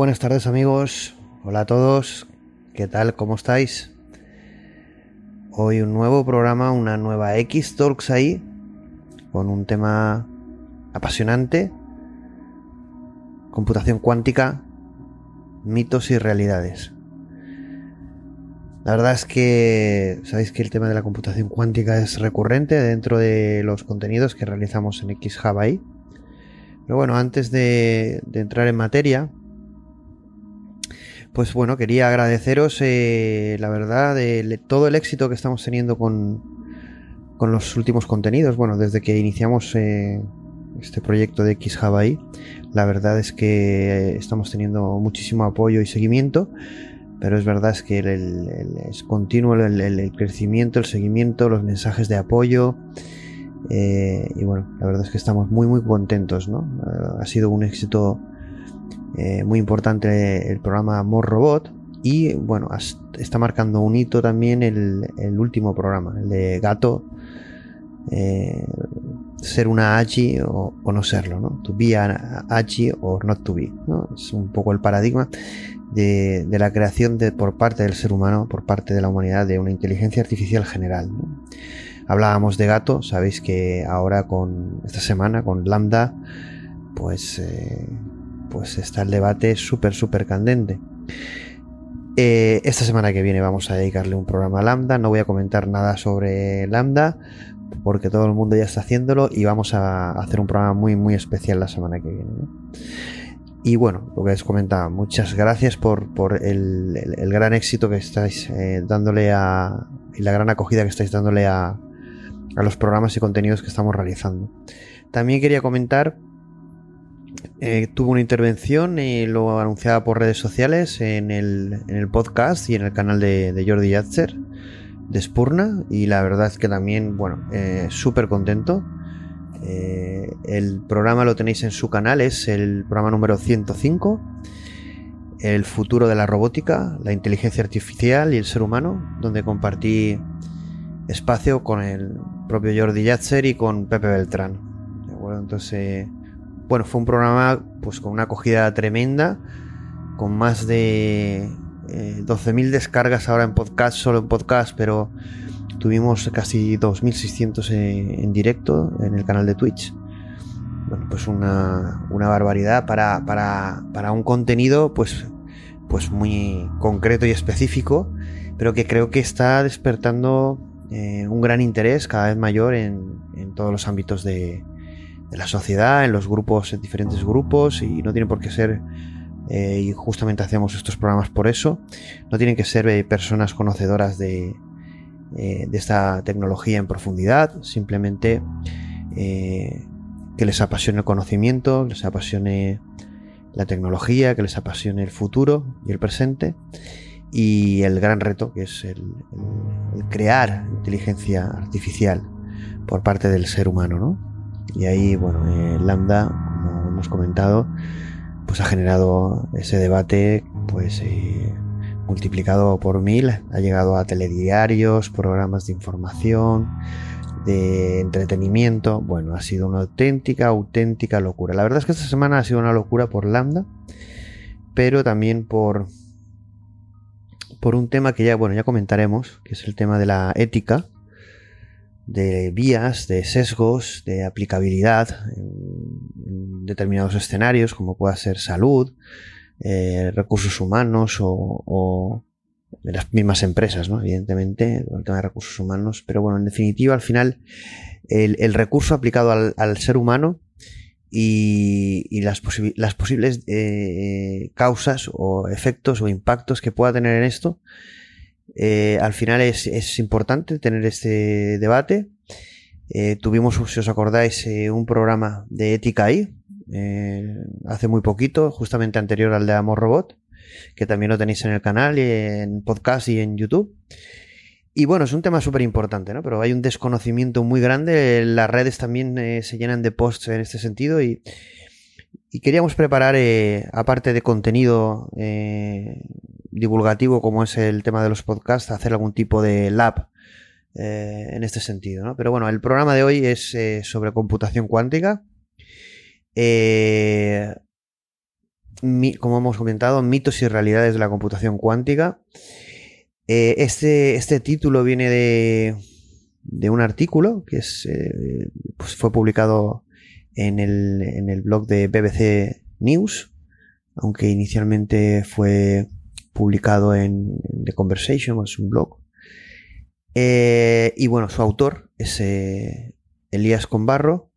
Buenas tardes amigos. Hola a todos. ¿Qué tal? ¿Cómo estáis? Hoy un nuevo programa, una nueva X Talks ahí, con un tema apasionante. Computación cuántica, mitos y realidades. La verdad es que sabéis que el tema de la computación cuántica es recurrente dentro de los contenidos que realizamos en XHub ahí. Pero bueno, antes de, entrar en materia, pues bueno, quería agradeceros eh, la verdad de todo el éxito que estamos teniendo con, con los últimos contenidos. Bueno, desde que iniciamos eh, este proyecto de XHub ahí, la verdad es que estamos teniendo muchísimo apoyo y seguimiento pero es verdad es que es continuo el, crecimiento, el seguimiento, los mensajes de apoyo. Eh, y bueno, la verdad es que estamos muy muy contentos, ¿no? ha sido un éxito eh, muy importante el programa More Robot y bueno, está marcando un hito también el, último programa, el de Gato, eh, ser una Achi o, no serlo, ¿no? To be an Achi or not to be, ¿no? Es un poco el paradigma de, la creación de, por parte del ser humano, por parte de la humanidad, de una inteligencia artificial general. Hablábamos de gato, sabéis que ahora con esta semana, con Lambda, pues, eh, pues está el debate súper, súper candente. Eh, esta semana que viene vamos a dedicarle un programa a Lambda. No voy a comentar nada sobre Lambda porque todo el mundo ya está haciéndolo y vamos a hacer un programa muy, muy especial la semana que viene. Y bueno, lo que les comentaba, muchas gracias por, el, gran éxito que estáis eh, dándole a. y la gran acogida que estáis dándole a, a los programas y contenidos que estamos realizando. También quería comentar. Eh, tuvo una intervención, y lo anunciada por redes sociales en el, en el, podcast y en el canal de, de Jordi Yatzer de Spurna. Y la verdad es que también, bueno, eh, súper contento eh, el programa lo tenéis en su canal, es el programa número 105, El futuro de la robótica, la inteligencia artificial y el ser humano, donde compartí espacio con el propio Jordi Yatzer y con Pepe Beltrán. entonces, bueno, fue un programa pues con una acogida tremenda, con más de 12.000 eh, descargas ahora en podcast, solo en podcast, pero Tuvimos casi 2.600 en, directo en el canal de Twitch. Bueno, pues una, barbaridad para, para, un contenido pues, pues muy concreto y específico, pero que creo que está despertando eh, un gran interés cada vez mayor en, todos los ámbitos de, la sociedad, en los grupos, en diferentes grupos, y no tiene por qué ser eh, y justamente hacemos estos programas por eso. No tienen que ser eh, personas conocedoras de, eh, de esta tecnología en profundidad, simplemente que les apasione el conocimiento, les apasione la tecnología, que les apasione el futuro y el presente y el gran reto que es el, crear inteligencia artificial por parte del ser humano, Y ahí, bueno, eh, Lambda, como hemos comentado, pues ha generado ese debate, pues multiplicado por mil, ha llegado a telediarios, programas de información, de entretenimiento. Bueno, ha sido una auténtica, auténtica locura. La verdad es que esta semana ha sido una locura por Lambda, pero también por por un tema que ya, bueno, ya comentaremos, que es el tema de la ética, de vías, de sesgos, de aplicabilidad en determinados escenarios, como pueda ser salud, eh, recursos humanos o, de las mismas empresas, ¿no? Evidentemente, el tema de recursos humanos, pero bueno, en definitiva, al final, el, recurso aplicado al, ser humano y, las, las, posibles eh, causas o efectos o impactos que pueda tener en esto, eh, al final es, importante tener este debate. tuvimos, si os acordáis, un programa de ética ahí, eh, hace muy poquito, justamente anterior al de Amor Robot, que también lo tenéis en el canal y en podcast y en YouTube. Y bueno, es un tema súper importante, ¿no? Pero hay un desconocimiento muy grande. Las redes también eh, se llenan de posts en este sentido y, queríamos preparar, eh, aparte de contenido divulgativo como es el tema de los podcasts, hacer algún tipo de lab en este sentido, ¿no? Pero bueno, el programa de hoy es sobre computación cuántica eh, como hemos comentado, mitos y realidades de la computación cuántica. Eh, este, este título viene de, de un artículo que es, eh, pues fue publicado en el, en el blog de BBC News, aunque inicialmente fue publicado en, The Conversation, es un blog. Eh, y bueno, su autor es Elías Combarro,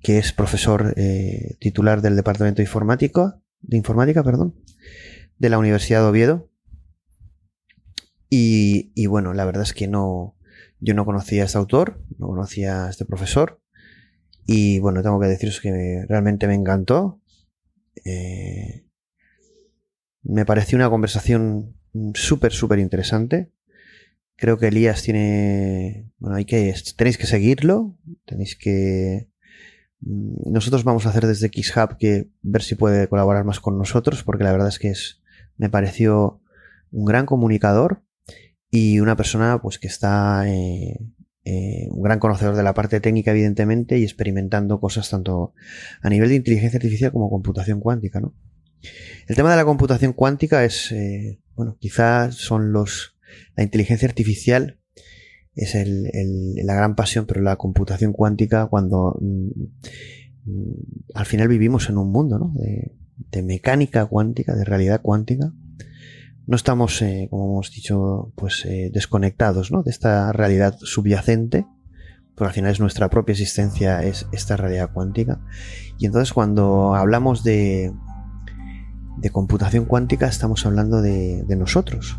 que es profesor titular del Departamento de Informática, de Informática perdón, de la Universidad de Oviedo y, bueno, la verdad es que no, yo no conocía a este autor, no conocía a este profesor. Y bueno, tengo que deciros que realmente me encantó. Eh, me pareció una conversación súper, súper interesante. Creo que Elías tiene. Bueno, hay que. Tenéis que seguirlo. Tenéis que. Mm, nosotros vamos a hacer desde XHub que ver si puede colaborar más con nosotros, porque la verdad es que es. Me pareció un gran comunicador y una persona pues que está eh, eh, un gran conocedor de la parte técnica evidentemente y experimentando cosas tanto a nivel de inteligencia artificial como computación cuántica ¿no? el tema de la computación cuántica es eh, bueno quizás son los la inteligencia artificial es el, la gran pasión pero la computación cuántica cuando mm, mm, al final vivimos en un mundo ¿no? de mecánica cuántica de realidad cuántica no estamos, eh, como hemos dicho, pues eh, desconectados ¿no? de esta realidad subyacente, pero al final es nuestra propia existencia, es esta realidad cuántica. Y entonces cuando hablamos de, de computación cuántica, estamos hablando de, de nosotros.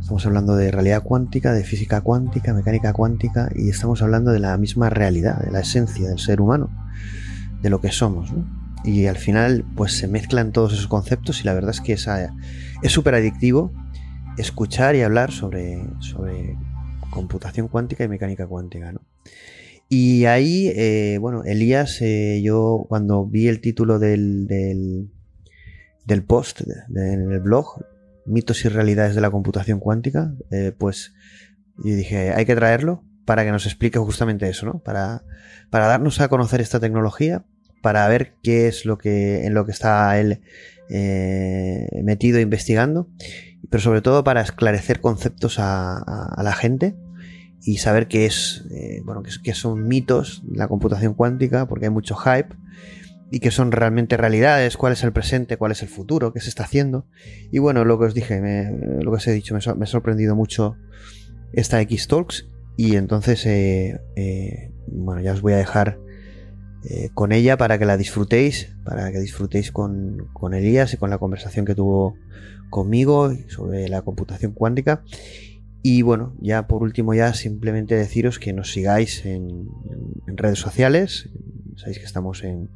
Estamos hablando de realidad cuántica, de física cuántica, mecánica cuántica, y estamos hablando de la misma realidad, de la esencia del ser humano, de lo que somos. ¿no? Y al final, pues se mezclan todos esos conceptos y la verdad es que es súper adictivo escuchar y hablar sobre, sobre computación cuántica y mecánica cuántica. ¿no? Y ahí, eh, bueno, Elías, eh, yo cuando vi el título del, del, post en el blog, mitos y realidades de la computación cuántica, eh, pues dije, hay que traerlo para que nos explique justamente eso, ¿no? Para, para darnos a conocer esta tecnología, para ver qué es lo que en lo que está él eh, metido investigando, pero sobre todo para esclarecer conceptos a, la gente y saber qué es, eh, bueno, qué, son mitos la computación cuántica, porque hay mucho hype y qué son realmente realidades, cuál es el presente, cuál es el futuro, qué se está haciendo. Y bueno, lo que os dije, lo que os he dicho, me, ha sorprendido mucho esta X-Talks y entonces, eh, bueno, ya os voy a dejar eh, con ella para que la disfrutéis, para que disfrutéis con, con, Elías y con la conversación que tuvo conmigo sobre la computación cuántica. Y bueno, ya por último, ya simplemente deciros que nos sigáis en, redes sociales. Sabéis que estamos en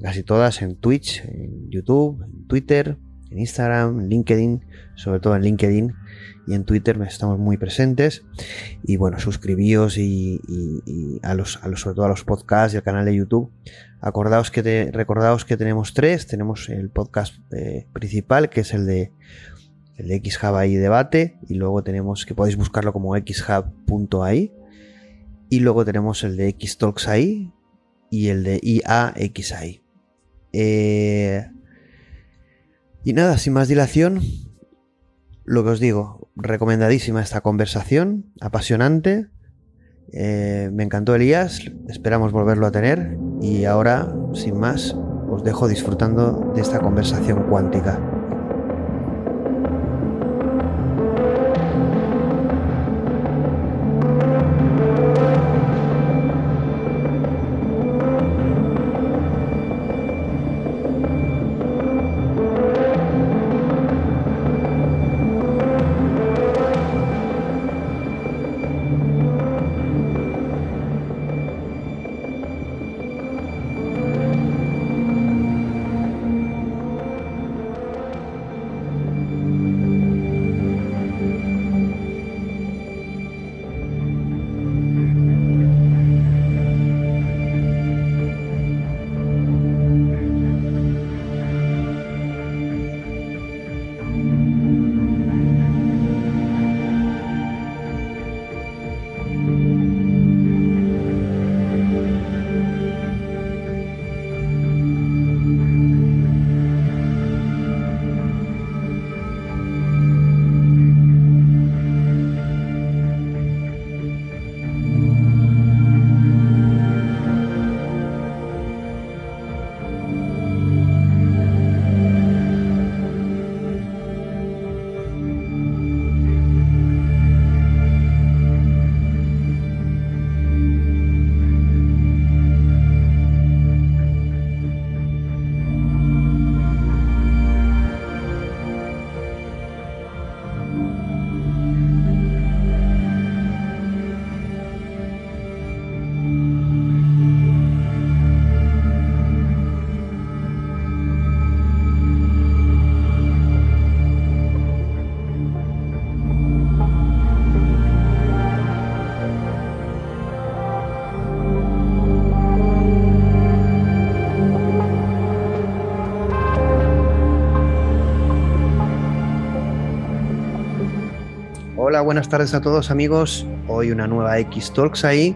casi todas, en Twitch, en YouTube, en Twitter, en Instagram, en LinkedIn, sobre todo en LinkedIn y en Twitter estamos muy presentes. Y bueno, suscribíos y, a, los, a los, sobre todo a los podcasts y al canal de YouTube. Acordaos que te, recordaos que tenemos tres. Tenemos el podcast eh, principal, que es el de el de XHub ahí debate. Y luego tenemos que podéis buscarlo como xhub.ai. Y luego tenemos el de Xtalks ahí y el de IAXI. Eh, y nada, sin más dilación, lo que os digo, recomendadísima esta conversación, apasionante. Eh, me encantó Elías, esperamos volverlo a tener y ahora, sin más, os dejo disfrutando de esta conversación cuántica. Buenas tardes a todos amigos. Hoy una nueva X Talks ahí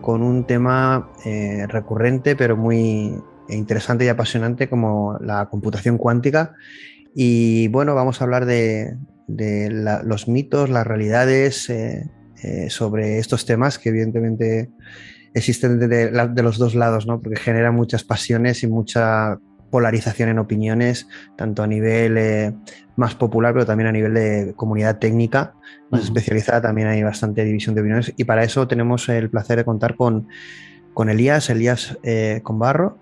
con un tema eh, recurrente pero muy interesante y apasionante como la computación cuántica. Y bueno, vamos a hablar de, los mitos, las realidades eh, eh, sobre estos temas que evidentemente existen de, los dos lados, ¿no? porque generan muchas pasiones y mucha polarización en opiniones, tanto a nivel eh, más popular, pero también a nivel de comunidad técnica más especializada, también hay bastante división de opiniones. Y para eso tenemos el placer de contar con, con Elías, Elías eh, Conbarro,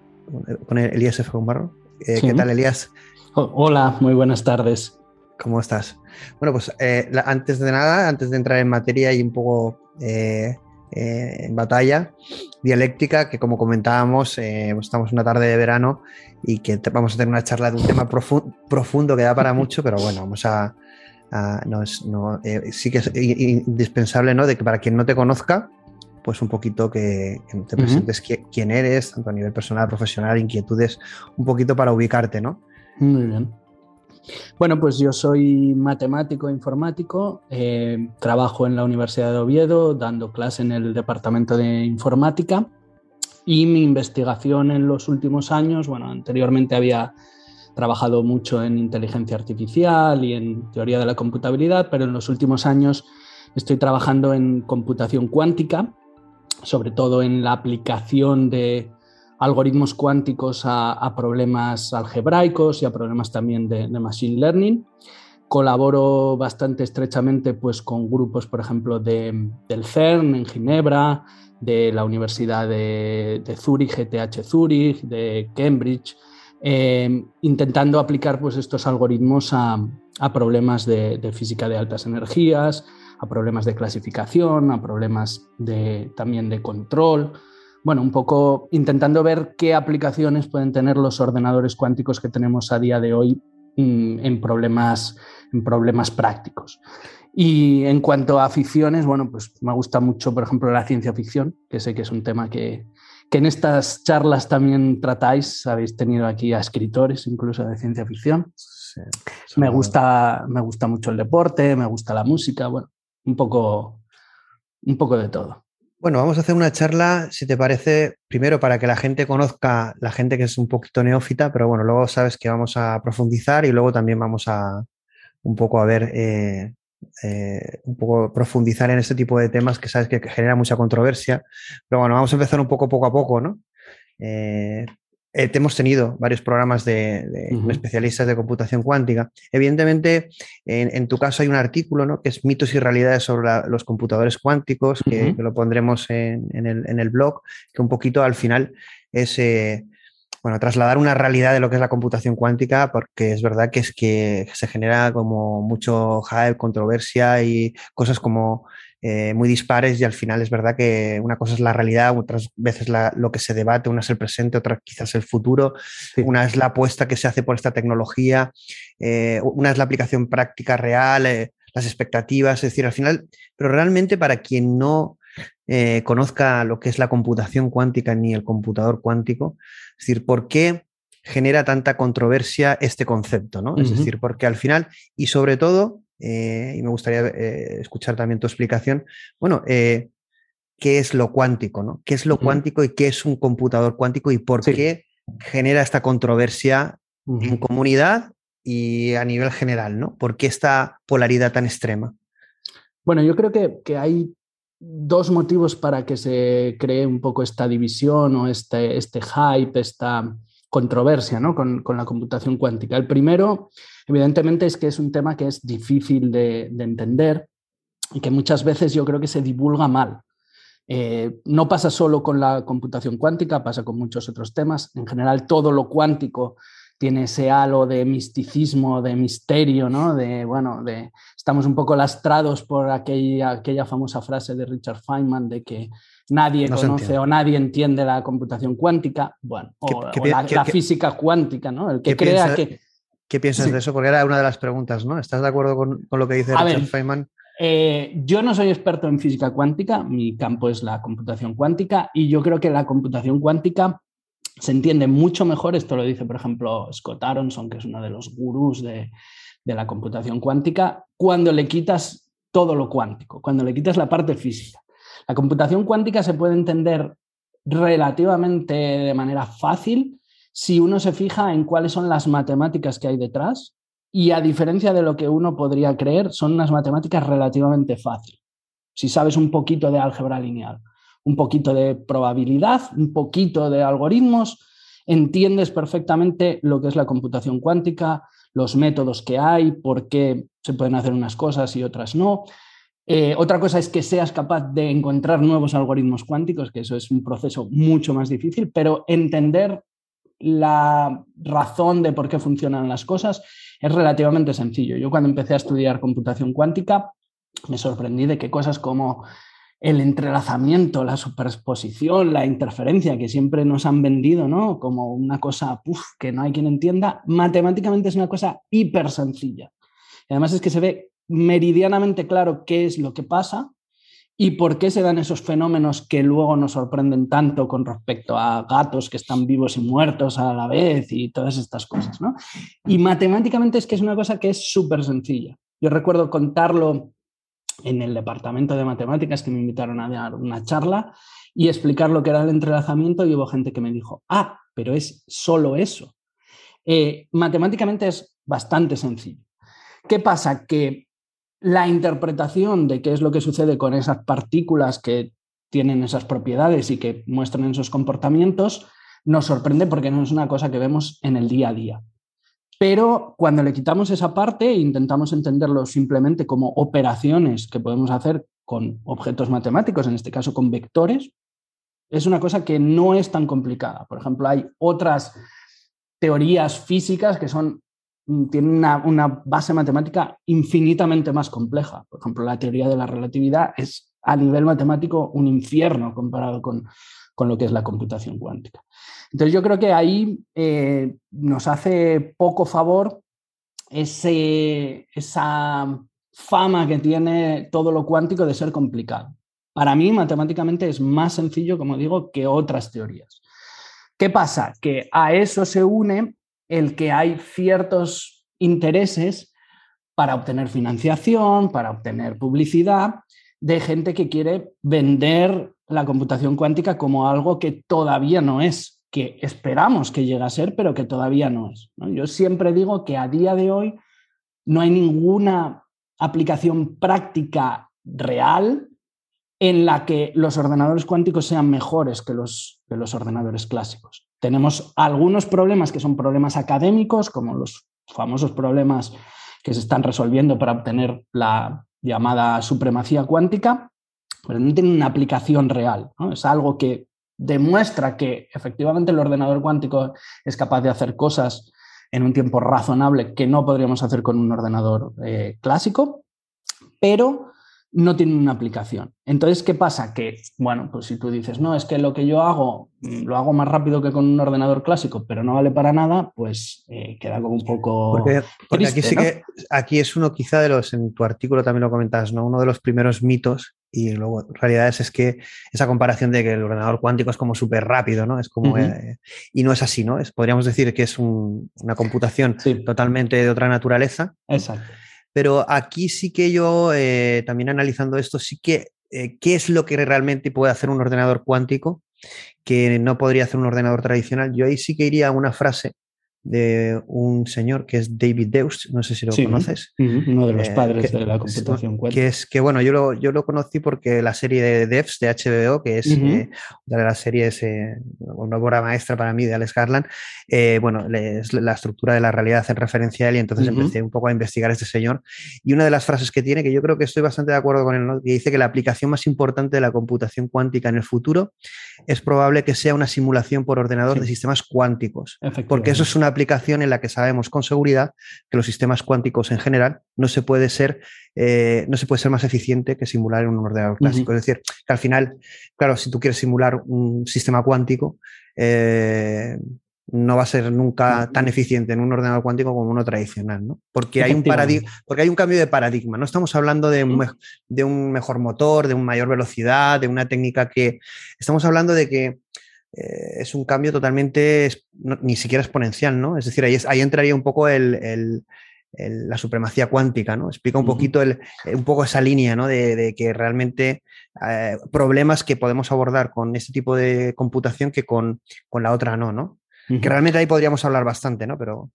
con Elías F. Conbarro. Eh, ¿Qué tal, Elías? Hola, muy buenas tardes. ¿Cómo estás? Bueno, pues antes de nada, antes de entrar en materia y un poco en batalla dialéctica, que como comentábamos, estamos una tarde de verano y que vamos a tener una charla de un tema profundo que da para mucho, pero bueno, vamos a... no, eh, sí que es indispensable, ¿no? De que para quien no te conozca, pues un poquito que, te presentes quién eres, tanto a nivel personal, profesional, inquietudes, un poquito para ubicarte, ¿no? Muy bien. Bueno, pues yo soy matemático e informático, eh, trabajo en la Universidad de Oviedo dando clase en el departamento de informática y mi investigación en los últimos años, bueno, anteriormente había trabajado mucho en inteligencia artificial y en teoría de la computabilidad, pero en los últimos años estoy trabajando en computación cuántica, sobre todo en la aplicación de algoritmos cuánticos a, problemas algebraicos y a problemas también de, machine learning. Colaboro bastante estrechamente pues, con grupos, por ejemplo, de, del CERN en Ginebra, de la Universidad de, de Zúrich, GTH Zúrich, de Cambridge, eh, intentando aplicar pues, estos algoritmos a, problemas de, física de altas energías, a problemas de clasificación, a problemas de, también de control. Bueno, un poco intentando ver qué aplicaciones pueden tener los ordenadores cuánticos que tenemos a día de hoy mm, en, problemas, problemas prácticos. Y en cuanto a ficciones, bueno, pues me gusta mucho, por ejemplo, la ciencia ficción, que sé que es un tema que, que en estas charlas también tratáis. Habéis tenido aquí a escritores incluso de ciencia ficción. me, gusta, me gusta mucho el deporte, me gusta la música, bueno, un poco, un poco de todo. Bueno, vamos a hacer una charla, si te parece, primero para que la gente conozca, la gente que es un poquito neófita, pero bueno, luego sabes que vamos a profundizar y luego también vamos a un poco a ver eh, eh, un poco profundizar en este tipo de temas que sabes que, genera mucha controversia. Pero bueno, vamos a empezar un poco poco a poco, ¿no? Eh, hemos tenido varios programas de, especialistas de computación cuántica. Evidentemente, en, tu caso hay un artículo ¿no? que es mitos y realidades sobre los computadores cuánticos, que, lo pondremos en, el, en, el, blog, que un poquito al final es bueno, trasladar una realidad de lo que es la computación cuántica, porque es verdad que es que se genera como mucho hype, controversia y cosas como eh, muy dispares y al final es verdad que una cosa es la realidad, otras veces lo que se debate, una es el presente, otra quizás el futuro, una es la apuesta que se hace por esta tecnología, eh, una es la aplicación práctica real, eh, las expectativas, es decir, al final, pero realmente para quien no eh, conozca lo que es la computación cuántica ni el computador cuántico. Es decir, ¿por qué genera tanta controversia este concepto? ¿no? Es decir, porque al final, y sobre todo, eh, y me gustaría eh, escuchar también tu explicación, bueno, ¿qué es lo cuántico? ¿no? ¿Qué es lo cuántico y qué es un computador cuántico y por qué genera esta controversia en comunidad y a nivel general? ¿no? ¿Por qué esta polaridad tan extrema? Bueno, yo creo que, que hay dos motivos para que se cree un poco esta división o este, este hype, esta controversia ¿no? con, la computación cuántica. El primero, evidentemente, es que es un tema que es difícil de, entender y que muchas veces yo creo que se divulga mal. Eh, no pasa solo con la computación cuántica, pasa con muchos otros temas. En general, todo lo cuántico tiene ese halo de misticismo, de misterio, ¿no? De, bueno, de, estamos un poco lastrados por aquella, aquella famosa frase de Richard Feynman de que nadie conoce o nadie entiende la computación cuántica, bueno, o, la, física cuántica, ¿no? El que crea que... ¿Qué piensas de eso? Porque era una de las preguntas, ¿no? ¿Estás de acuerdo con, lo que dice Richard Feynman? Eh, yo no soy experto en física cuántica, mi campo es la computación cuántica y yo creo que la computación cuántica se entiende mucho mejor, esto lo dice por ejemplo Scott Aronson, que es uno de los gurús de, la computación cuántica, cuando le quitas todo lo cuántico, cuando le quitas la parte física. La computación cuántica se puede entender relativamente de manera fácil si uno se fija en cuáles son las matemáticas que hay detrás y a diferencia de lo que uno podría creer, son unas matemáticas relativamente fáciles. Si sabes un poquito de álgebra lineal, un poquito de probabilidad, un poquito de algoritmos, entiendes perfectamente lo que es la computación cuántica, los métodos que hay, por qué se pueden hacer unas cosas y otras no. Eh, otra cosa es que seas capaz de encontrar nuevos algoritmos cuánticos, que eso es un proceso mucho más difícil, pero entender la razón de por qué funcionan las cosas es relativamente sencillo. Yo cuando empecé a estudiar computación cuántica me sorprendí de que cosas como el entrelazamiento, la superposición, la interferencia que siempre nos han vendido, ¿no? Como una cosa que no hay quien entienda, matemáticamente es una cosa hiper sencilla. Además es que se ve meridianamente claro qué es lo que pasa y por qué se dan esos fenómenos que luego nos sorprenden tanto con respecto a gatos que están vivos y muertos a la vez y todas estas cosas. ¿no? Y matemáticamente es que es una cosa que es súper sencilla. Yo recuerdo contarlo en el departamento de matemáticas que me invitaron a dar una charla y explicar lo que era el entrelazamiento y hubo gente que me dijo, ah, pero es solo eso. Eh, matemáticamente es bastante sencillo. ¿Qué pasa? Que la interpretación de qué es lo que sucede con esas partículas que tienen esas propiedades y que muestran esos comportamientos nos sorprende porque no es una cosa que vemos en el día a día. Pero cuando le quitamos esa parte e intentamos entenderlo simplemente como operaciones que podemos hacer con objetos matemáticos, en este caso con vectores, es una cosa que no es tan complicada. Por ejemplo, hay otras teorías físicas que son Mm, tiene una, base matemática infinitamente más compleja. Por ejemplo, la teoría de la relatividad es a nivel matemático un infierno comparado con, lo que es la computación cuántica. Entonces yo creo que ahí eh, nos hace poco favor ese, esa fama que tiene todo lo cuántico de ser complicado. Para mí, matemáticamente es más sencillo, como digo, que otras teorías. ¿Qué pasa? Que a eso se une el que hay ciertos intereses para obtener financiación, para obtener publicidad, de gente que quiere vender la computación cuántica como algo que todavía no es, que esperamos que llegue a ser, pero que todavía no es. Yo siempre digo que a día de hoy no hay ninguna aplicación práctica real en la que los ordenadores cuánticos sean mejores que los, que los ordenadores clásicos. Tenemos algunos problemas que son problemas académicos, como los famosos problemas que se están resolviendo para obtener la llamada supremacía cuántica, pero no tienen una aplicación real. Es algo que demuestra que efectivamente el ordenador cuántico es capaz de hacer cosas en un tiempo razonable que no podríamos hacer con un ordenador eh, clásico, pero no tienen una aplicación. Entonces, ¿qué pasa? Que, bueno, pues si tú dices, no, es que lo que yo hago mm, lo hago más rápido que con un ordenador clásico, pero no vale para nada, pues eh, queda como un poco. Porque, aquí sí que aquí es uno quizá de los, en tu artículo también lo comentas, ¿no? Uno de los primeros mitos y luego realidades es que esa comparación de que el ordenador cuántico es como súper rápido, ¿no? Es como, eh, y no es así, ¿no? Es, podríamos decir que es una computación totalmente de otra naturaleza. Exacto. Pero aquí sí que yo, eh, también analizando esto, sí que, eh, ¿qué es lo que realmente puede hacer un ordenador cuántico que no podría hacer un ordenador tradicional? Yo ahí sí que iría a una frase de un señor que es David Deus, no sé si lo conoces. Uno de los eh, padres de la computación cuántica. Que es que, bueno, yo lo, yo lo conocí porque la serie de Devs de HBO, que es una de las series, una obra maestra para mí de Alex Garland, bueno, la estructura de la realidad hace referencia a él y entonces empecé un poco a investigar a este señor. Y una de las frases que tiene, que yo creo que estoy bastante de acuerdo con él, que dice que la aplicación más importante de la computación cuántica en el futuro es probable que sea una simulación por ordenador de sistemas cuánticos. Porque eso es una aplicación en la que sabemos con seguridad que los sistemas cuánticos en general no se puede ser, eh, no se puede ser más eficiente que simular en un ordenador clásico. Es decir, que al final, claro, si tú quieres simular un sistema cuántico, eh, no va a ser nunca tan eficiente en un ordenador cuántico como uno tradicional, ¿no? Porque hay un porque hay un cambio de paradigma. No estamos hablando de un, de un mejor motor, de una mayor velocidad, de una técnica que. Estamos hablando de que eh, es un cambio totalmente, ni siquiera exponencial, ¿no? Es decir, ahí, ahí entraría un poco el, la supremacía cuántica, ¿no? Explica un poquito el, un poco esa línea, ¿no? De, que realmente eh, problemas que podemos abordar con este tipo de computación que con, la otra no, ¿no? Que realmente ahí podríamos hablar bastante, ¿no? Pero.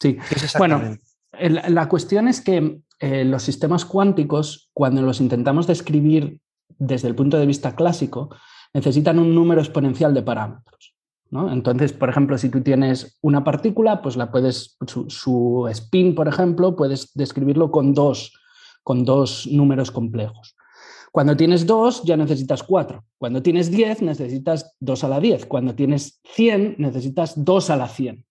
Sí. bueno, la cuestión es que eh, los sistemas cuánticos, cuando los intentamos describir desde el punto de vista clásico, necesitan un número exponencial de parámetros. Entonces, por ejemplo, si tú tienes una partícula, pues la puedes, su, spin, por ejemplo, puedes describirlo con dos, con dos números complejos. Cuando tienes dos, ya necesitas cuatro. Cuando tienes diez, necesitas dos a la diez. Cuando tienes cien, necesitas dos a la cien.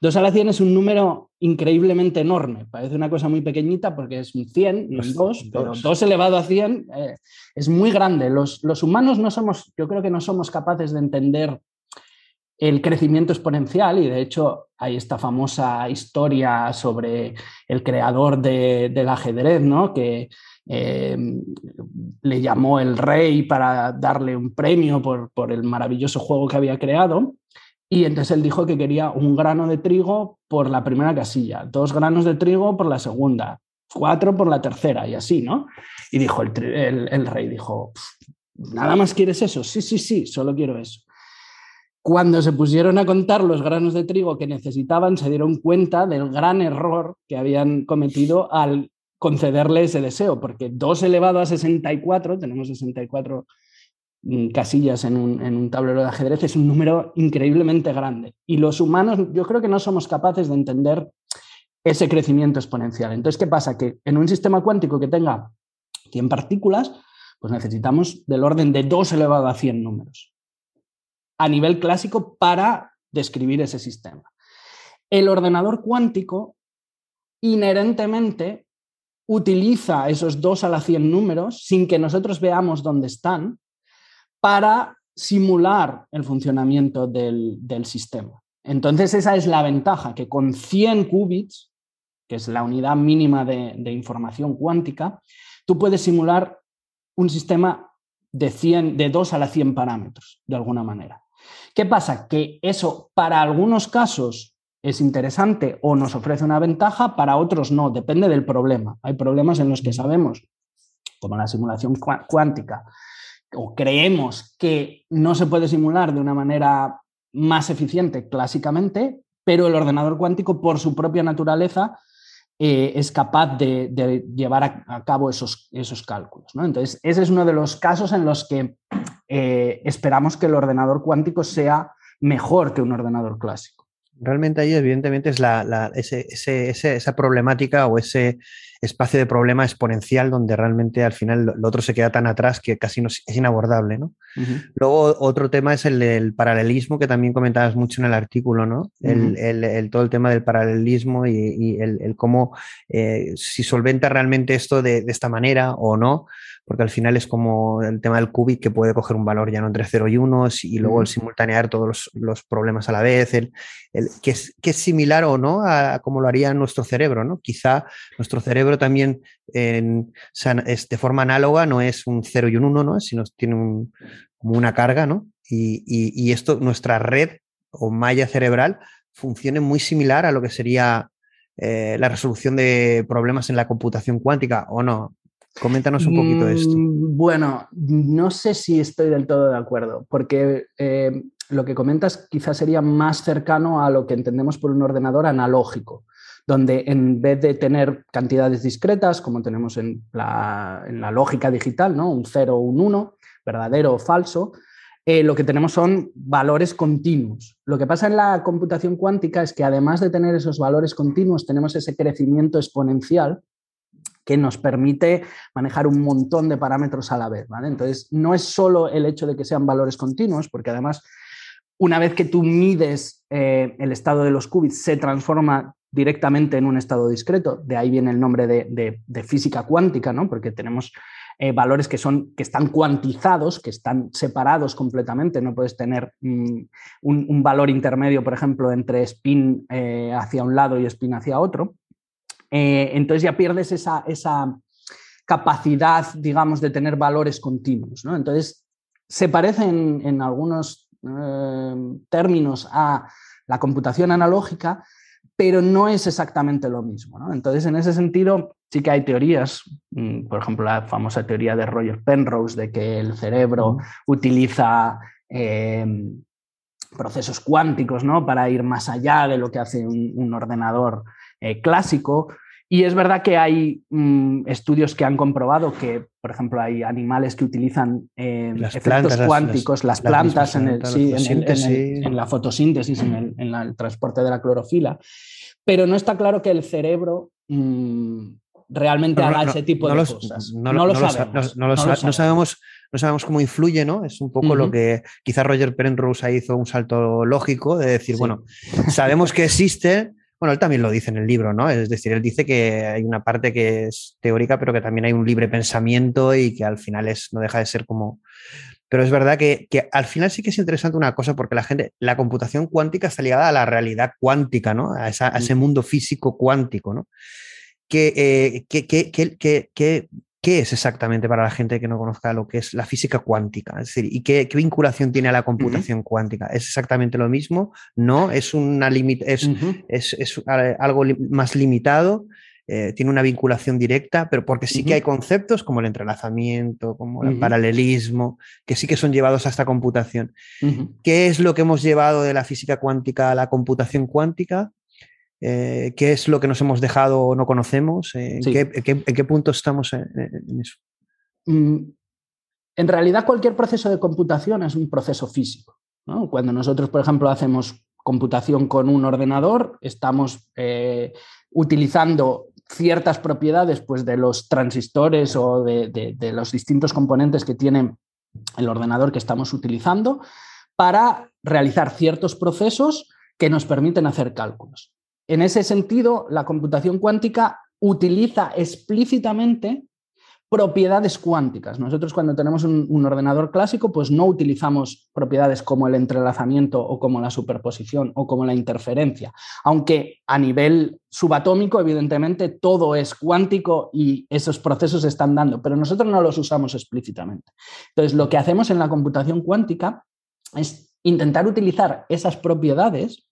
Dos a la cien es un número increíblemente enorme. Parece una cosa muy pequeñita porque es un 100 y un 2, pero 2 elevado a 100 eh, es muy grande. Los, los, humanos no somos, yo creo que no somos capaces de entender el crecimiento exponencial y de hecho hay esta famosa historia sobre el creador del ajedrez, ¿no? que eh, le llamó el rey para darle un premio por, por, el maravilloso juego que había creado. Y entonces él dijo que quería un grano de trigo por la primera casilla, dos granos de trigo por la segunda, cuatro por la tercera y así, ¿no? Y dijo el, rey, dijo, ¿nada más quieres eso? Sí, sí, sí, solo quiero eso. Cuando se pusieron a contar los granos de trigo que necesitaban, se dieron cuenta del gran error que habían cometido al concederle ese deseo, porque 2 elevado a 64, tenemos 64 mm, casillas en un, en un, tablero de ajedrez, es un número increíblemente grande. Y los humanos, yo creo que no somos capaces de entender ese crecimiento exponencial. Entonces, ¿qué pasa? Que en un sistema cuántico que tenga 100 partículas, pues necesitamos del orden de 2 elevado a 100 números a nivel clásico para describir ese sistema. El ordenador cuántico inherentemente utiliza esos 2 a la 100 números sin que nosotros veamos dónde están para simular el funcionamiento del, sistema. Entonces esa es la ventaja, que con 100 qubits, que es la unidad mínima de, de información cuántica, tú puedes simular un sistema de, 100, de 2 a la 100 parámetros, de alguna manera. ¿Qué pasa? Que eso para algunos casos es interesante o nos ofrece una ventaja, para otros no, depende del problema. Hay problemas en los que sabemos, como la simulación cuántica, o creemos que no se puede simular de una manera más eficiente clásicamente, pero el ordenador cuántico por su propia naturaleza eh, es capaz de, llevar a, cabo esos, esos cálculos. Entonces, ese es uno de los casos en los que eh, esperamos que el ordenador cuántico sea mejor que un ordenador clásico. Realmente ahí, evidentemente, es la, esa problemática o ese espacio de problema exponencial donde realmente al final lo, otro se queda tan atrás que casi no, es inabordable. ¿no? Luego, otro tema es el del paralelismo, que también comentabas mucho en el artículo, ¿no? el, todo el tema del paralelismo y, el, cómo eh, si solventa realmente esto de, de, esta manera o no porque al final es como el tema del qubit que puede coger un valor ya no entre 0 y 1 y luego el simultanear todos los, problemas a la vez, el, que, es, que, es, similar o no a, como lo haría nuestro cerebro, ¿no? Quizá nuestro cerebro también en, es de forma análoga, no es un 0 y un 1, ¿no? Sino tiene como una carga, ¿no? Y, esto, nuestra red o malla cerebral funciona muy similar a lo que sería eh, la resolución de problemas en la computación cuántica, ¿o no? Coméntanos un poquito esto. Mm, bueno, no sé si estoy del todo de acuerdo, porque eh, lo que comentas quizás sería más cercano a lo que entendemos por un ordenador analógico, donde en vez de tener cantidades discretas, como tenemos en la, lógica digital, ¿no? un 0 o un 1, verdadero o falso, eh, lo que tenemos son valores continuos. Lo que pasa en la computación cuántica es que además de tener esos valores continuos, tenemos ese crecimiento exponencial que nos permite manejar un montón de parámetros a la vez. ¿vale? Entonces, no es solo el hecho de que sean valores continuos, porque además, una vez que tú mides eh, el estado de los qubits, se transforma directamente en un estado discreto. De ahí viene el nombre de, física cuántica, ¿no? porque tenemos eh, valores que, son, que están cuantizados, que están separados completamente. No puedes tener mm, un, valor intermedio, por ejemplo, entre spin eh, hacia un lado y spin hacia otro. Eh, entonces ya pierdes esa, capacidad, digamos, de tener valores continuos. Entonces, se parecen en algunos eh, términos a la computación analógica, pero no es exactamente lo mismo. Entonces, en ese sentido, sí que hay teorías, mm, por ejemplo, la famosa teoría de Roger Penrose de que el cerebro utiliza em, procesos cuánticos ¿no? para ir más allá de lo que hace un, ordenador eh, clásico. Y es verdad que hay mm, estudios que han comprobado que, por ejemplo, hay animales que utilizan eh, efectos cuánticos, las, plantas en, la fotosíntesis, en el, transporte de la clorofila, pero no está claro que el cerebro mm, realmente haga ese tipo de cosas. No, lo sabemos. No sabemos. No sabemos cómo influye, ¿no? Es un poco lo que quizá Roger Penrose hizo un salto lógico de decir, bueno, sabemos que existe, bueno, él también lo dice en el libro, ¿no? Es decir, él dice que hay una parte que es teórica, pero que también hay un libre pensamiento y que al final es, no deja de ser como... Pero es verdad que, al final sí que es interesante una cosa, porque la gente, la computación cuántica está ligada a la realidad cuántica, ¿no? A, ese mundo físico cuántico, ¿no? Que, eh, que, que, ¿Qué es exactamente para la gente que no conozca lo que es la física cuántica? Es decir, ¿y qué, vinculación tiene a la computación cuántica? ¿Es exactamente lo mismo? ¿No? ¿Es, una es, es, algo más limitado? Eh, ¿Tiene una vinculación directa? Pero porque sí que hay conceptos como el entrelazamiento, como el paralelismo, que sí que son llevados a esta computación. ¿Qué es lo que hemos llevado de la física cuántica a la computación cuántica? Eh, qué es lo que nos hemos dejado o no conocemos, eh, ¿en, qué, punto estamos en, eso. Mm, en realidad cualquier proceso de computación es un proceso físico. Cuando nosotros, por ejemplo, hacemos computación con un ordenador, estamos eh, utilizando ciertas propiedades pues, de los transistores o de, de los distintos componentes que tiene el ordenador que estamos utilizando para realizar ciertos procesos que nos permiten hacer cálculos. En ese sentido, la computación cuántica utiliza explícitamente propiedades cuánticas. Nosotros cuando tenemos un, ordenador clásico, pues no utilizamos propiedades como el entrelazamiento o como la superposición o como la interferencia, aunque a nivel subatómico, evidentemente, todo es cuántico y esos procesos se están dando, pero nosotros no los usamos explícitamente. Entonces, lo que hacemos en la computación cuántica es intentar utilizar esas propiedades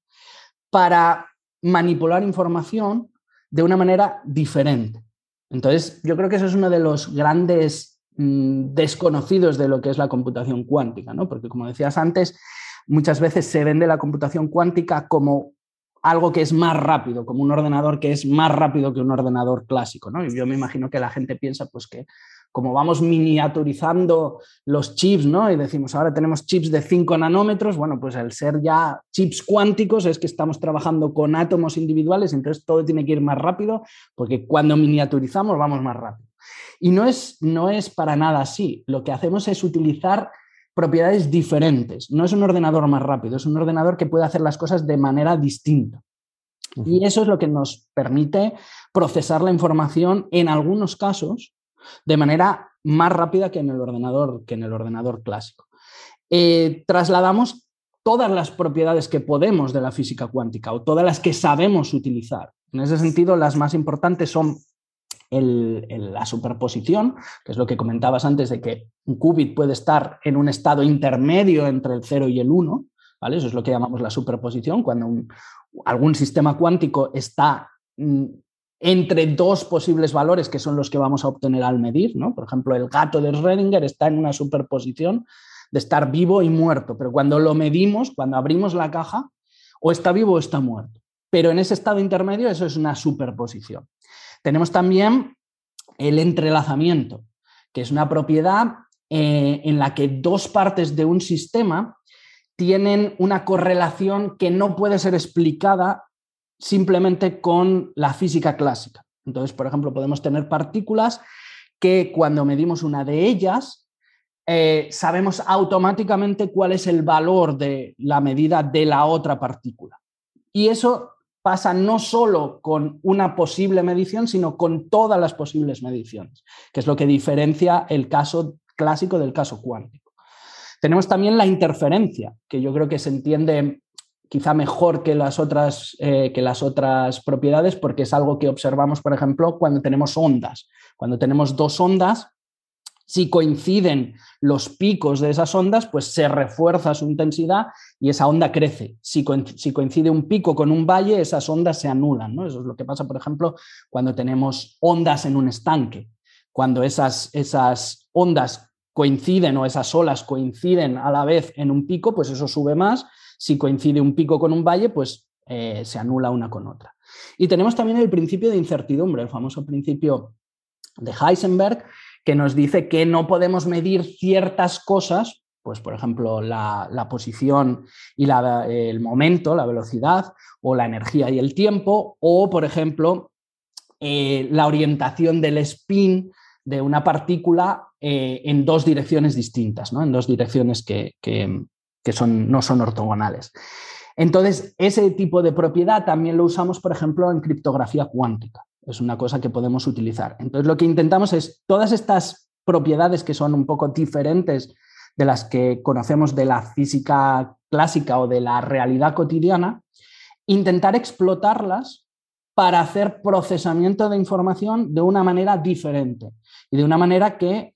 para manipular información de una manera diferente. Entonces, yo creo que eso es uno de los grandes mm, desconocidos de lo que es la computación cuántica, ¿no? Porque como decías antes, muchas veces se vende la computación cuántica como algo que es más rápido, como un ordenador que es más rápido que un ordenador clásico, ¿no? Y yo me imagino que la gente piensa pues que como vamos miniaturizando los chips, ¿no? Y decimos, ahora tenemos chips de 5 nanómetros, bueno, pues al ser ya chips cuánticos es que estamos trabajando con átomos individuales, entonces todo tiene que ir más rápido, porque cuando miniaturizamos vamos más rápido. Y no es, no es para nada así. Lo que hacemos es utilizar propiedades diferentes. No es un ordenador más rápido, es un ordenador que puede hacer las cosas de manera distinta. Y eso es lo que nos permite procesar la información en algunos casos de manera más rápida que en el ordenador, que en el ordenador clásico. Eh, trasladamos todas las propiedades que podemos de la física cuántica o todas las que sabemos utilizar. En ese sentido, las más importantes son la superposición, que es lo que comentabas antes de que un qubit puede estar en un estado intermedio entre el 0 y el 1, ¿vale? Eso es lo que llamamos la superposición, cuando algún sistema cuántico está mm, entre dos posibles valores que son los que vamos a obtener al medir. ¿no? Por ejemplo, el gato de Schrödinger está en una superposición de estar vivo y muerto, pero cuando lo medimos, cuando abrimos la caja, o está vivo o está muerto. Pero en ese estado intermedio eso es una superposición. Tenemos también el entrelazamiento, que es una propiedad eh, en la que dos partes de un sistema tienen una correlación que no puede ser explicada simplemente con la física clásica. Entonces, por ejemplo, podemos tener partículas que cuando medimos una de ellas, eh, sabemos automáticamente cuál es el valor de la medida de la otra partícula. Y eso pasa no solo con una posible medición, sino con todas las posibles mediciones, que es lo que diferencia el caso clásico del caso cuántico. Tenemos también la interferencia, que yo creo que se entiende quizá mejor que las, otras, eh, que las otras propiedades porque es algo que observamos, por ejemplo, cuando tenemos ondas. Cuando tenemos dos ondas, Si coinciden los picos de esas ondas, pues se refuerza su intensidad y esa onda crece. Si, coincide un pico con un valle, esas ondas se anulan. Eso es lo que pasa, por ejemplo, cuando tenemos ondas en un estanque. Cuando esas, esas ondas coinciden o esas olas coinciden a la vez en un pico, pues eso sube más. Si coincide un pico con un valle, pues eh, se anula una con otra. Y tenemos también el principio de incertidumbre, el famoso principio de Heisenberg, que nos dice que no podemos medir ciertas cosas, pues por ejemplo la, posición y el momento, la velocidad, o la energía y el tiempo, o por ejemplo eh, la orientación del spin de una partícula eh, en dos direcciones distintas, ¿no? en dos direcciones que, son, no son ortogonales. Entonces, ese tipo de propiedad también lo usamos, por ejemplo, en criptografía cuántica. Es una cosa que podemos utilizar. Entonces, lo que intentamos es todas estas propiedades que son un poco diferentes de las que conocemos de la física clásica o de la realidad cotidiana, intentar explotarlas para hacer procesamiento de información de una manera diferente y de una manera que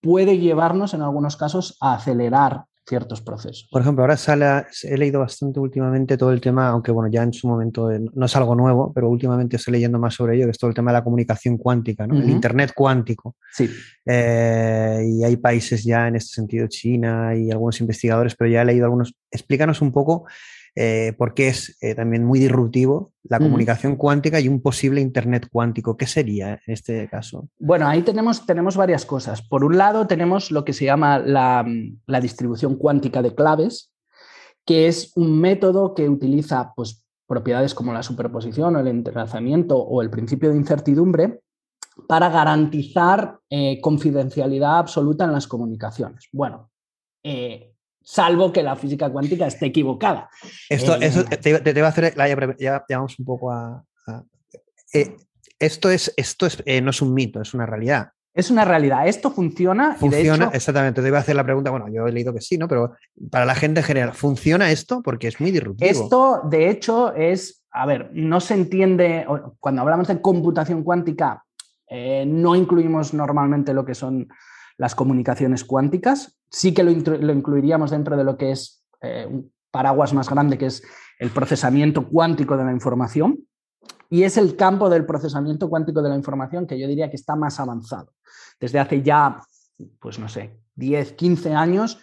puede llevarnos en algunos casos a acelerar ciertos procesos. Por ejemplo, ahora sale, he leído bastante últimamente todo el tema, aunque bueno, ya en su momento eh, no es algo nuevo, pero últimamente estoy leyendo más sobre ello, que es todo el tema de la comunicación cuántica, ¿no? el Internet cuántico. Sí. Eh, y hay países ya en este sentido, China y algunos investigadores, pero ya he leído algunos. Explícanos un poco eh, porque es eh, también muy disruptivo la comunicación cuántica y un posible Internet cuántico. ¿Qué sería en este caso? Bueno, ahí tenemos, tenemos varias cosas. Por un lado, tenemos lo que se llama la, distribución cuántica de claves, que es un método que utiliza pues, propiedades como la superposición o el entrelazamiento o el principio de incertidumbre para garantizar eh, confidencialidad absoluta en las comunicaciones. Bueno, salvo que la física cuántica esté equivocada. Esto, eh, eso te, va a hacer, ya, vamos un poco a... Eh, esto es, esto es, eh, no es un mito, es una realidad. Es una realidad, esto funciona. Funciona, exactamente. Te iba a hacer la pregunta, bueno, yo he leído que sí, ¿no? Pero para la gente en general, ¿funciona esto? Porque es muy disruptivo. Esto, de hecho, es, a ver, no se entiende, cuando hablamos de computación cuántica, no incluimos normalmente lo que son las comunicaciones cuánticas. Sí que lo, incluiríamos dentro de lo que es eh, un paraguas más grande, que es el procesamiento cuántico de la información. Y es el campo del procesamiento cuántico de la información que yo diría que está más avanzado. Desde hace ya, pues no sé, 10, 15 años,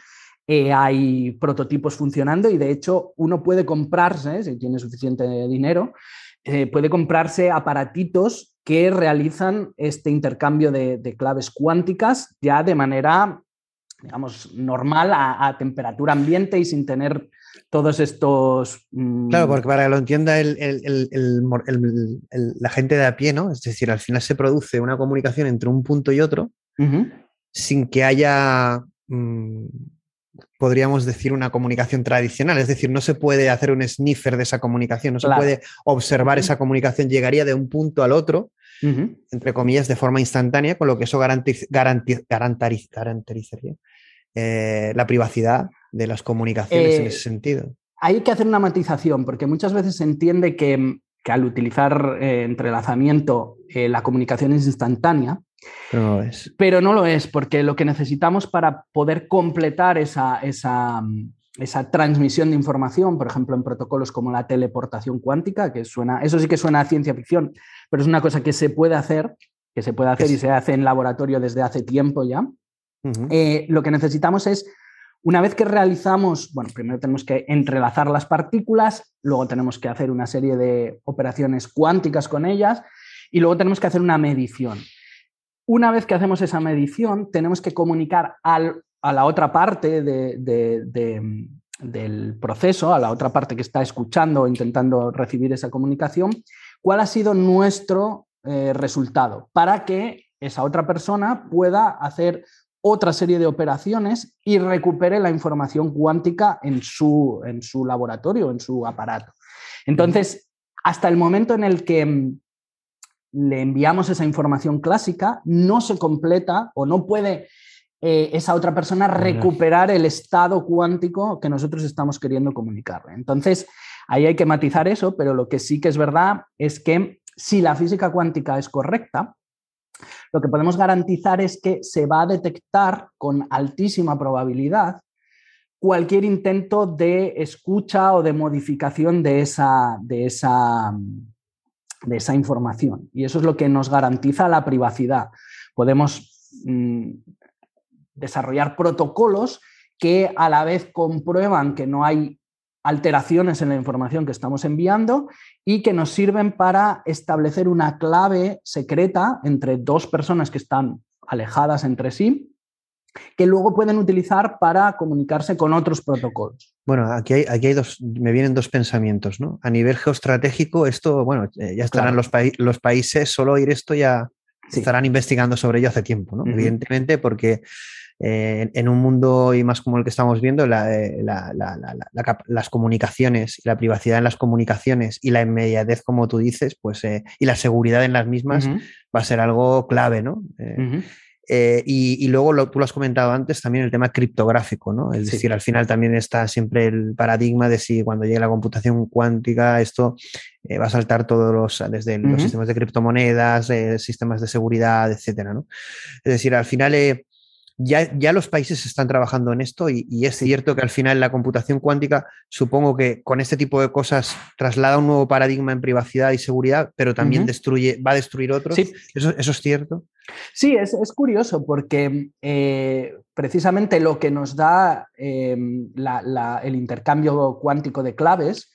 eh, hay prototipos funcionando y de hecho uno puede comprarse, si tiene suficiente dinero, eh, puede comprarse aparatitos que realizan este intercambio de, claves cuánticas ya de manera, digamos, normal a, temperatura ambiente y sin tener todos estos... Mm, claro, porque para que lo entienda la gente de a pie, ¿no? Es decir, al final se produce una comunicación entre un punto y otro sin que haya... Mm, podríamos decir, una comunicación tradicional. Es decir, no se puede hacer un sniffer de esa comunicación, no se puede observar esa comunicación, llegaría de un punto al otro entre comillas, de forma instantánea, con lo que eso garantizaría eh, la privacidad de las comunicaciones en eh, ese sentido. Hay que hacer una matización, porque muchas veces se entiende que, al utilizar eh, entrelazamiento la comunicación es instantánea. Pero no lo es. Pero no lo es, porque lo que necesitamos para poder completar esa, esa esa transmisión de información, por ejemplo, en protocolos como la teleportación cuántica, que suena, eso sí que suena a ciencia ficción, pero es una cosa que se puede hacer, que se puede hacer y se hace en laboratorio desde hace tiempo ya. Eh, lo que necesitamos es, una vez que realizamos, bueno, primero tenemos que entrelazar las partículas, luego tenemos que hacer una serie de operaciones cuánticas con ellas y luego tenemos que hacer una medición. Una vez que hacemos esa medición, tenemos que comunicar a la otra parte del proceso, a la otra parte que está escuchando o intentando recibir esa comunicación, cuál ha sido nuestro eh, resultado para que esa otra persona pueda hacer otra serie de operaciones y recupere la información cuántica en su, laboratorio, en su aparato. Entonces, hasta el momento en el que le enviamos esa información clásica, no se completa o no puede eh, esa otra persona recuperar el estado cuántico que nosotros estamos queriendo comunicarle. Entonces, ahí hay que matizar eso, pero lo que sí que es verdad es que si la física cuántica es correcta, lo que podemos garantizar es que se va a detectar con altísima probabilidad cualquier intento de escucha o de modificación de esa, de esa, de esa información. Y eso es lo que nos garantiza la privacidad. Podemos mm, desarrollar protocolos que a la vez comprueban que no hay alteraciones en la información que estamos enviando y que nos sirven para establecer una clave secreta entre dos personas que están alejadas entre sí que luego pueden utilizar para comunicarse con otros protocolos. Bueno, aquí hay, aquí hay dos, me vienen dos pensamientos, ¿no? A nivel geoestratégico, esto, bueno, eh, ya estarán los, los, países, solo oír esto ya estarán investigando sobre ello hace tiempo, ¿no? Evidentemente, porque eh, en un mundo y más como el que estamos viendo, eh, las comunicaciones y la privacidad en las comunicaciones y la inmediatez, como tú dices, pues, y la seguridad en las mismas va a ser algo clave, ¿no? Eh, y, luego tú lo has comentado antes también el tema criptográfico, ¿no? Es decir, al final también está siempre el paradigma de si cuando llegue la computación cuántica esto eh, va a saltar todos los, desde los sistemas de criptomonedas, eh, sistemas de seguridad, etcétera, ¿no? Es decir, al final ya, los países están trabajando en esto y, es cierto que al final la computación cuántica, supongo que con este tipo de cosas traslada un nuevo paradigma en privacidad y seguridad, pero también destruye, va a destruir otros. ¿Eso, ¿Eso, es cierto? Sí, es, curioso porque eh, precisamente lo que nos da em, el intercambio cuántico de claves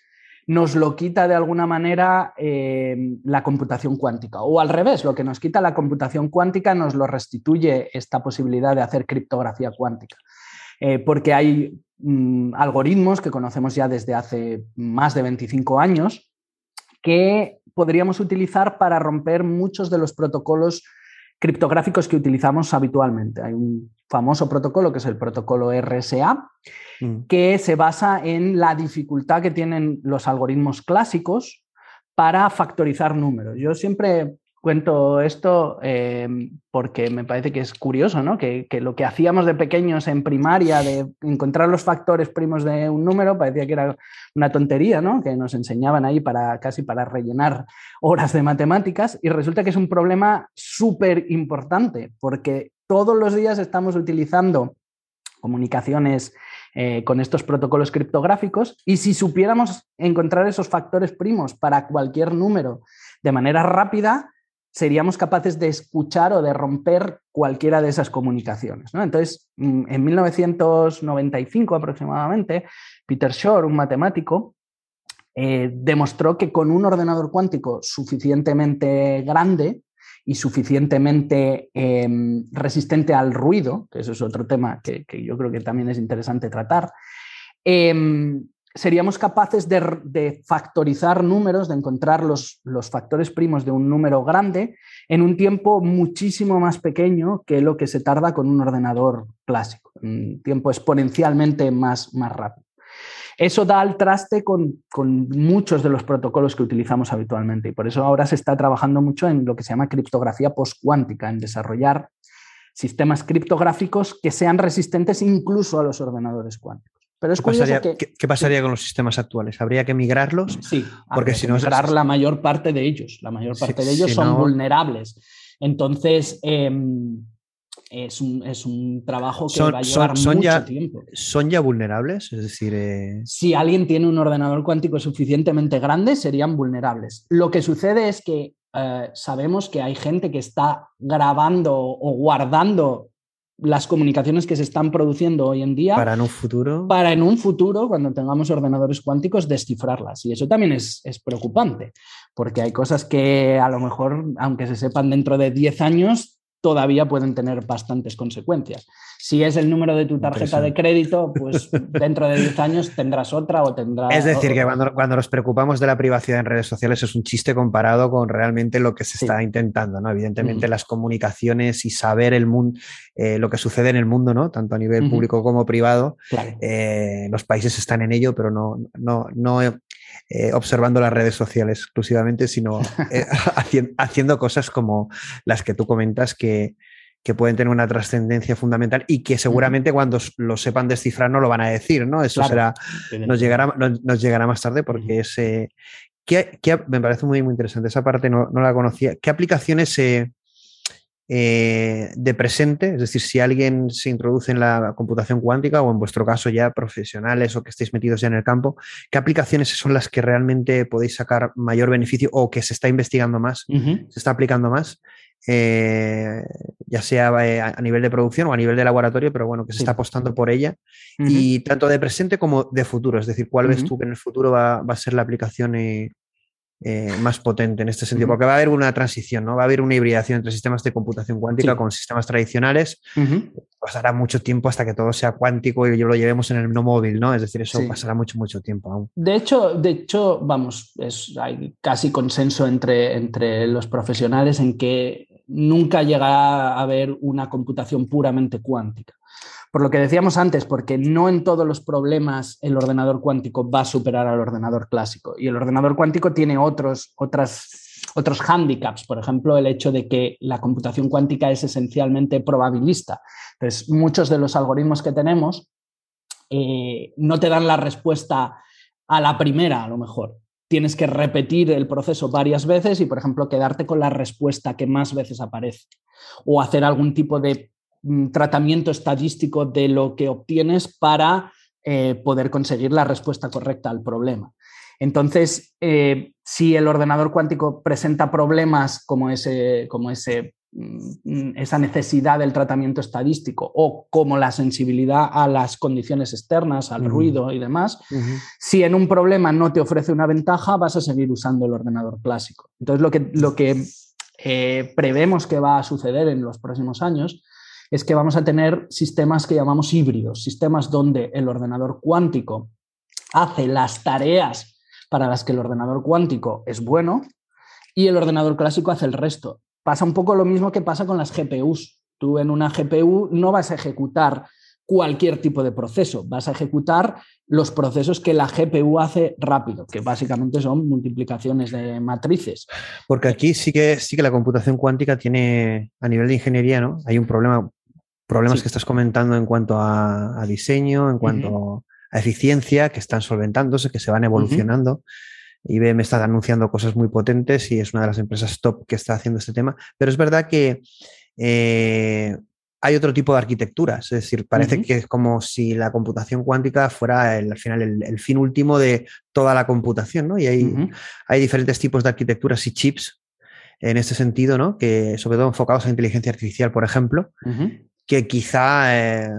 nos lo quita de alguna manera em, la computación cuántica. O al revés, lo que nos quita la computación cuántica nos lo restituye esta posibilidad de hacer criptografía cuántica. Eh, porque hay mm, algoritmos que conocemos ya desde hace más de 25 años que podríamos utilizar para romper muchos de los protocolos criptográficos que utilizamos habitualmente. Hay un famoso protocolo que es el protocolo RSA, mm. que se basa en la dificultad que tienen los algoritmos clásicos para factorizar números. Yo siempre Cuento esto eh, porque me parece que es curioso, ¿no? Que, lo que hacíamos de pequeños en primaria, de encontrar los factores primos de un número, parecía que era una tontería, ¿no? Que nos enseñaban ahí para casi para rellenar horas de matemáticas y resulta que es un problema súper importante porque todos los días estamos utilizando comunicaciones eh, con estos protocolos criptográficos y si supiéramos encontrar esos factores primos para cualquier número de manera rápida, seríamos capaces de escuchar o de romper cualquiera de esas comunicaciones. Entonces, mm, en 1995 aproximadamente, Peter Shor, un matemático, eh, demostró que con un ordenador cuántico suficientemente grande y suficientemente em, resistente al ruido, que eso es otro tema que, yo creo que también es interesante tratar, em, seríamos capaces de, factorizar números, de encontrar los, factores primos de un número grande en un tiempo muchísimo más pequeño que lo que se tarda con un ordenador clásico, un tiempo exponencialmente más, más rápido. Eso da al traste con, con, muchos de los protocolos que utilizamos habitualmente y por eso ahora se está trabajando mucho en lo que se llama criptografía postcuántica, en desarrollar sistemas criptográficos que sean resistentes incluso a los ordenadores cuánticos. Pero ¿Qué, pasaría, ¿qué, pasaría con los sistemas actuales? ¿Habría que migrarlos? Sí, porque si no migrar la mayor parte de ellos. La mayor parte de ellos son vulnerables. Entonces, em, es, un, trabajo que va a llevar mucho tiempo. ¿Son ya vulnerables? Es decir, eh, si alguien tiene un ordenador cuántico suficientemente grande, serían vulnerables. Lo que sucede es que eh, sabemos que hay gente que está grabando o guardando las comunicaciones que se están produciendo hoy en día. Para en un futuro. Para en un futuro, cuando tengamos ordenadores cuánticos, descifrarlas. Y eso también es, es preocupante, porque hay cosas que a lo mejor, aunque se sepan dentro de 10 años, todavía pueden tener bastantes consecuencias. Si es el número de tu tarjeta de crédito, pues dentro de 10 años tendrás otra o tendrás... Es decir, que cuando, cuando, nos preocupamos de la privacidad en redes sociales es un chiste comparado con realmente lo que se está intentando, ¿no? Evidentemente las comunicaciones y saber el mundo, eh, lo que sucede en el mundo, ¿no? Tanto a nivel público como privado, eh, los países están en ello, pero no, no, no eh, observando las redes sociales exclusivamente, sino eh, haciendo cosas como las que tú comentas que, pueden tener una trascendencia fundamental y que seguramente cuando lo sepan descifrar no lo van a decir, ¿no? Eso será, nos llegará, nos, llegará más tarde porque es, eh, me parece muy, muy interesante, esa parte no, la conocía. ¿Qué aplicaciones eh, de presente, es decir, si alguien se introduce en la computación cuántica o en vuestro caso ya profesionales o que estéis metidos ya en el campo, ¿qué aplicaciones son las que realmente podéis sacar mayor beneficio o que se está investigando más, se está aplicando más? Eh, ya sea eh, a nivel de producción o a nivel de laboratorio, pero bueno, que se está apostando por ella, y tanto de presente como de futuro, es decir, ¿cuál ves tú que en el futuro va, a ser la aplicación eh, más potente en este sentido, porque va a haber una transición, ¿no? Va a haber una hibridación entre sistemas de computación cuántica con sistemas tradicionales. Pasará mucho tiempo hasta que todo sea cuántico y lo llevemos en el no móvil, ¿no? Es decir, eso pasará mucho, mucho tiempo aún. De hecho, de hecho vamos, es, hay casi consenso entre, entre los profesionales en que nunca llegará a haber una computación puramente cuántica. Por lo que decíamos antes, porque no en todos los problemas el ordenador cuántico va a superar al ordenador clásico. Y el ordenador cuántico tiene otros, otras, otros hándicaps, por ejemplo, el hecho de que la computación cuántica es esencialmente probabilista. Entonces, muchos de los algoritmos que tenemos eh, no te dan la respuesta a la primera, a lo mejor. Tienes que repetir el proceso varias veces y, por ejemplo, quedarte con la respuesta que más veces aparece. O hacer algún tipo de tratamiento estadístico de lo que obtienes para eh, poder conseguir la respuesta correcta al problema. Entonces, eh, si el ordenador cuántico presenta problemas como, ese, como ese, mm, esa necesidad del tratamiento estadístico o como la sensibilidad a las condiciones externas, al ruido y demás, si en un problema no te ofrece una ventaja, vas a seguir usando el ordenador clásico. Entonces, lo que, lo que eh, prevemos que va a suceder en los próximos años es que vamos a tener sistemas que llamamos híbridos, sistemas donde el ordenador cuántico hace las tareas para las que el ordenador cuántico es bueno y el ordenador clásico hace el resto. Pasa un poco lo mismo que pasa con las GPUs. Tú en una GPU no vas a ejecutar cualquier tipo de proceso, vas a ejecutar los procesos que la GPU hace rápido, que básicamente son multiplicaciones de matrices. Porque aquí sí que, sí que la computación cuántica tiene, a nivel de ingeniería, ¿no? Hay un problema, problemas que estás comentando en cuanto a, diseño, en cuanto a eficiencia, que están solventándose, que se van evolucionando. IBM está anunciando cosas muy potentes y es una de las empresas top que está haciendo este tema. Pero es verdad que eh, hay otro tipo de arquitecturas. Es decir, parece que es como si la computación cuántica fuera el, al final el, fin último de toda la computación, ¿no? Y hay, hay diferentes tipos de arquitecturas y chips en este sentido, ¿no? Que sobre todo enfocados a inteligencia artificial, por ejemplo, que quizá, eh,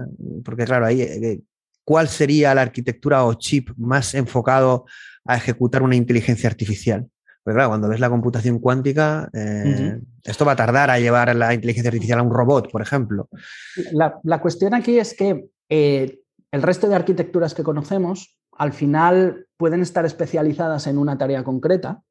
porque claro, ahí, eh, ¿cuál sería la arquitectura o chip más enfocado a ejecutar una inteligencia artificial? Pues claro, cuando ves la computación cuántica, eh, esto va a tardar a llevar la inteligencia artificial a un robot, por ejemplo. La, cuestión aquí es que eh, el resto de arquitecturas que conocemos, al final pueden estar especializadas en una tarea concreta,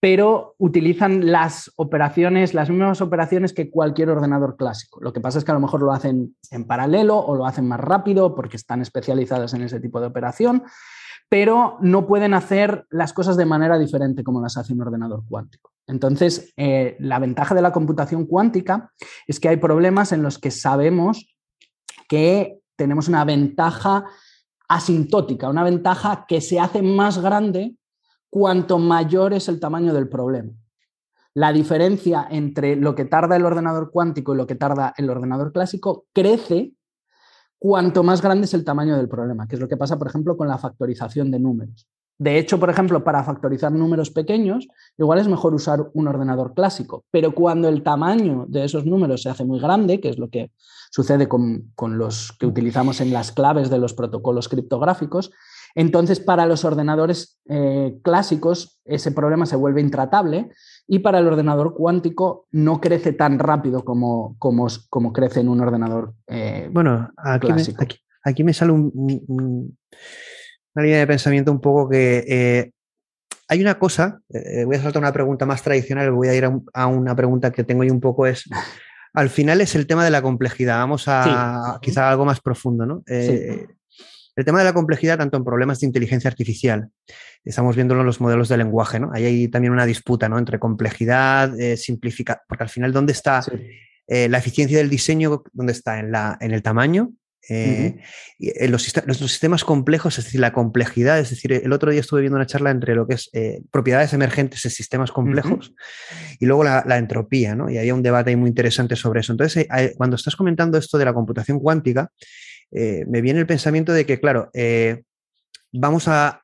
pero utilizan las operaciones, las mismas operaciones que cualquier ordenador clásico. Lo que pasa es que a lo mejor lo hacen en paralelo o lo hacen más rápido porque están especializadas en ese tipo de operación pero no pueden hacer las cosas de manera diferente como las hace un ordenador cuántico. Entonces, eh, la ventaja de la computación cuántica es que hay problemas en los que sabemos que tenemos una ventaja asintótica, una ventaja que se hace más grande cuanto mayor es el tamaño del problema. La diferencia entre lo que tarda el ordenador cuántico y lo que tarda el ordenador clásico crece cuanto más grande es el tamaño del problema, que es lo que pasa, por ejemplo, con la factorización de números. De hecho, por ejemplo, para factorizar números pequeños, igual es mejor usar un ordenador clásico, pero cuando el tamaño de esos números se hace muy grande, que es lo que sucede con, los que utilizamos en las claves de los protocolos criptográficos, entonces para los ordenadores eh, clásicos ese problema se vuelve intratable y para el ordenador cuántico no crece tan rápido como, como, como crece en un ordenador eh, bueno, aquí clásico. Me, aquí, me sale una línea de pensamiento un poco que eh, hay una cosa, voy a saltar una pregunta más tradicional, voy a ir a, una pregunta que tengo ahí un poco es, al final es el tema de la complejidad, vamos a quizá algo más profundo, ¿no? El tema de la complejidad, tanto en problemas de inteligencia artificial, estamos viéndolo en los modelos de lenguaje, ¿no? Ahí hay también una disputa, ¿no? Entre complejidad, eh, simplificar, porque al final, ¿dónde está eh, la eficiencia del diseño? ¿Dónde está? ¿En, la, ¿En el tamaño? Eh, los, sistemas complejos, es decir, la complejidad, es decir, el otro día estuve viendo una charla entre lo que es eh, propiedades emergentes en sistemas complejos y luego la, entropía, ¿no? Y había un debate ahí muy interesante sobre eso. Entonces, eh, cuando estás comentando esto de la computación cuántica, me viene el pensamiento de que, claro, vamos a,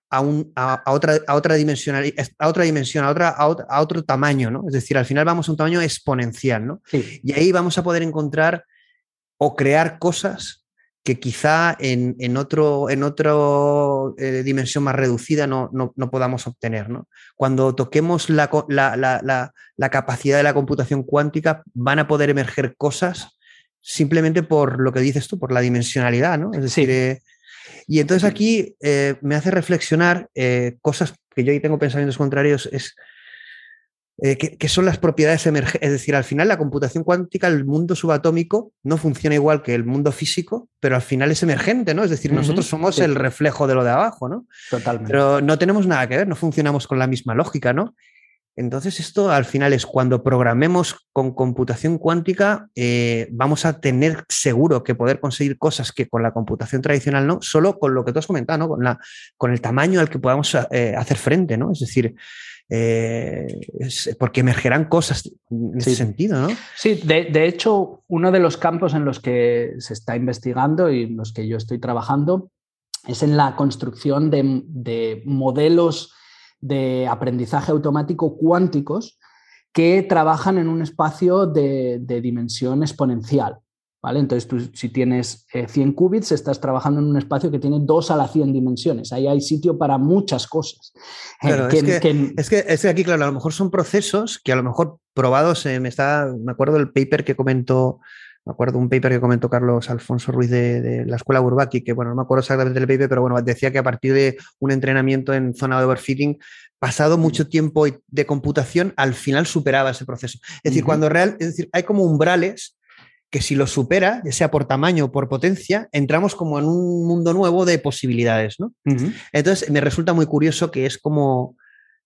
otra, a, otra dimensión, a otra dimensión, a, otra, a, otro tamaño, ¿no? Es decir, al final vamos a un tamaño exponencial, ¿no? Y ahí vamos a poder encontrar o crear cosas que quizá en, en otro, en otro eh, dimensión más reducida no, no, no podamos obtener. ¿no? Cuando toquemos la, la, la, la, capacidad de la computación cuántica, van a poder emerger cosas simplemente por lo que dices tú, por la dimensionalidad. ¿no? Es decir, eh, y entonces aquí eh, me hace reflexionar cosas que yo ahí tengo pensamientos contrarios, es eh, ¿qué, son las propiedades emergentes? Es decir, al final la computación cuántica, el mundo subatómico, no funciona igual que el mundo físico, pero al final es emergente, ¿no? Es decir, nosotros somos el reflejo de lo de abajo, ¿no? Totalmente. Pero no tenemos nada que ver, no funcionamos con la misma lógica, ¿no? Entonces, esto al final es cuando programemos con computación cuántica, eh, vamos a tener seguro que poder conseguir cosas que con la computación tradicional no, solo con lo que tú has comentado, ¿no? Con, la, con el tamaño al que podamos eh, hacer frente, ¿no? Es decir, eh, porque emergerán cosas en ese sentido, ¿no? Sí, de, hecho, uno de los campos en los que se está investigando y en los que yo estoy trabajando es en la construcción de, modelos de aprendizaje automático cuánticos que trabajan en un espacio de dimensión exponencial. Entonces, tú si tienes 100 eh, qubits, estás trabajando en un espacio que tiene 2 a la 100 dimensiones. Ahí hay sitio para muchas cosas. Eh, es, que, es, que, aquí, claro, a lo mejor son procesos que a lo mejor probados, me, está, me acuerdo del paper que comentó, me acuerdo un paper que comentó Carlos Alfonso Ruiz de, la escuela Burbaki, que bueno, no me acuerdo exactamente del paper, pero bueno, decía que a partir de un entrenamiento en zona de overfitting, pasado mucho tiempo de computación, al final superaba ese proceso. Es decir, cuando real, es decir, hay como umbrales que si lo supera, ya sea por tamaño o por potencia, entramos como en un mundo nuevo de posibilidades, ¿no? Entonces, me resulta muy curioso que es como,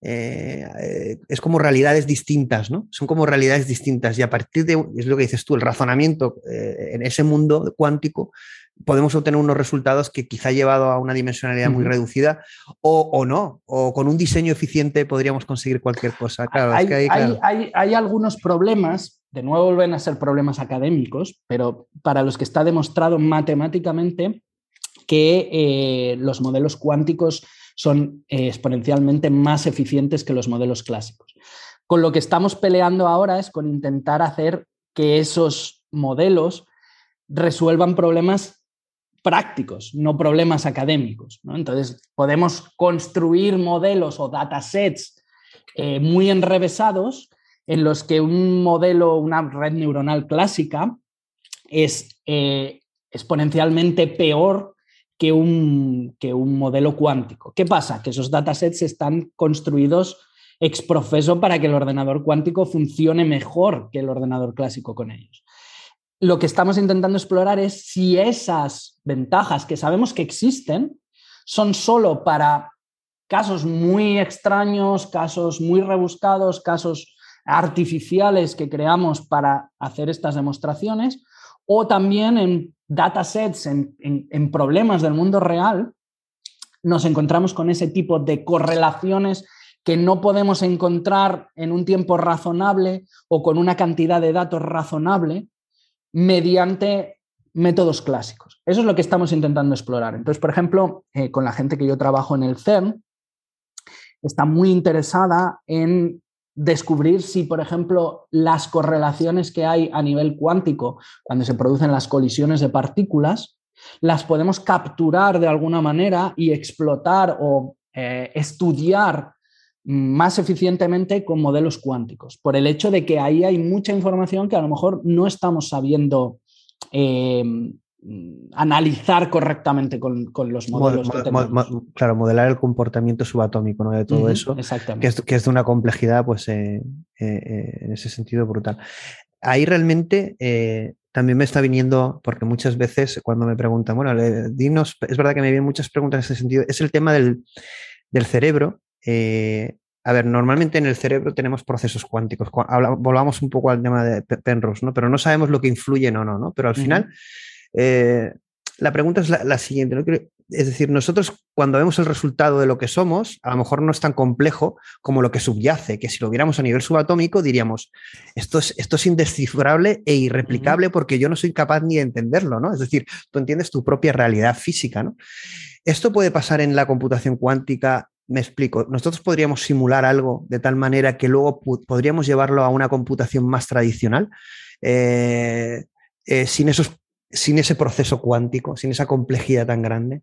eh, eh, es como realidades distintas, ¿no? Son como realidades distintas y a partir de, es lo que dices tú, el razonamiento eh, en ese mundo cuántico, podemos obtener unos resultados que quizá llevado a una dimensionalidad muy reducida o, no, o con un diseño eficiente podríamos conseguir cualquier cosa. Claro, hay, hay, hay, algunos problemas, de nuevo vuelven a ser problemas académicos, pero para los que está demostrado matemáticamente que eh, los modelos cuánticos son eh, exponencialmente más eficientes que los modelos clásicos. Con lo que estamos peleando ahora es con intentar hacer que esos modelos resuelvan problemas prácticos, no problemas académicos. Entonces, podemos construir modelos o datasets eh, muy enrevesados en los que un modelo, una red neuronal clásica, es eh, exponencialmente peor que un, que un modelo cuántico. ¿Qué pasa? Que esos datasets están construidos ex profeso para que el ordenador cuántico funcione mejor que el ordenador clásico con ellos lo que estamos intentando explorar es si esas ventajas que sabemos que existen son solo para casos muy extraños, casos muy rebuscados, casos artificiales que creamos para hacer estas demostraciones, o también en datasets, en, en problemas del mundo real, nos encontramos con ese tipo de correlaciones que no podemos encontrar en un tiempo razonable o con una cantidad de datos razonable mediante métodos clásicos. Eso es lo que estamos intentando explorar. Entonces, por ejemplo, eh, con la gente que yo trabajo en el CERN, está muy interesada en descubrir si, por ejemplo, las correlaciones que hay a nivel cuántico cuando se producen las colisiones de partículas, las podemos capturar de alguna manera y explotar o eh, estudiar más eficientemente con modelos cuánticos, por el hecho de que ahí hay mucha información que a lo mejor no estamos sabiendo eh, analizar correctamente con, los modelos. claro, modelar el comportamiento subatómico de todo eso, que es, que es, de una complejidad, pues eh, eh, en ese sentido brutal. Ahí realmente también me está viniendo, porque muchas veces cuando me preguntan, bueno, dinos, es verdad que me vienen muchas preguntas en ese sentido, es el tema del, del cerebro eh, a ver, normalmente en el cerebro tenemos procesos cuánticos. volvamos un poco al tema de Penrose, ¿no? Pero no sabemos lo que influye o no, ¿no? Pero al final, eh, la pregunta es la, siguiente. Es decir, nosotros cuando vemos el resultado de lo que somos, a lo mejor no es tan complejo como lo que subyace, que si lo viéramos a nivel subatómico diríamos, esto es, esto es indescifrable e irreplicable porque yo no soy capaz ni de entenderlo, ¿no? Es decir, tú entiendes tu propia realidad física, ¿no? Esto puede pasar en la computación cuántica me explico, nosotros podríamos simular algo de tal manera que luego podríamos llevarlo a una computación más tradicional, eh, eh, sin, esos, sin ese proceso cuántico, sin esa complejidad tan grande.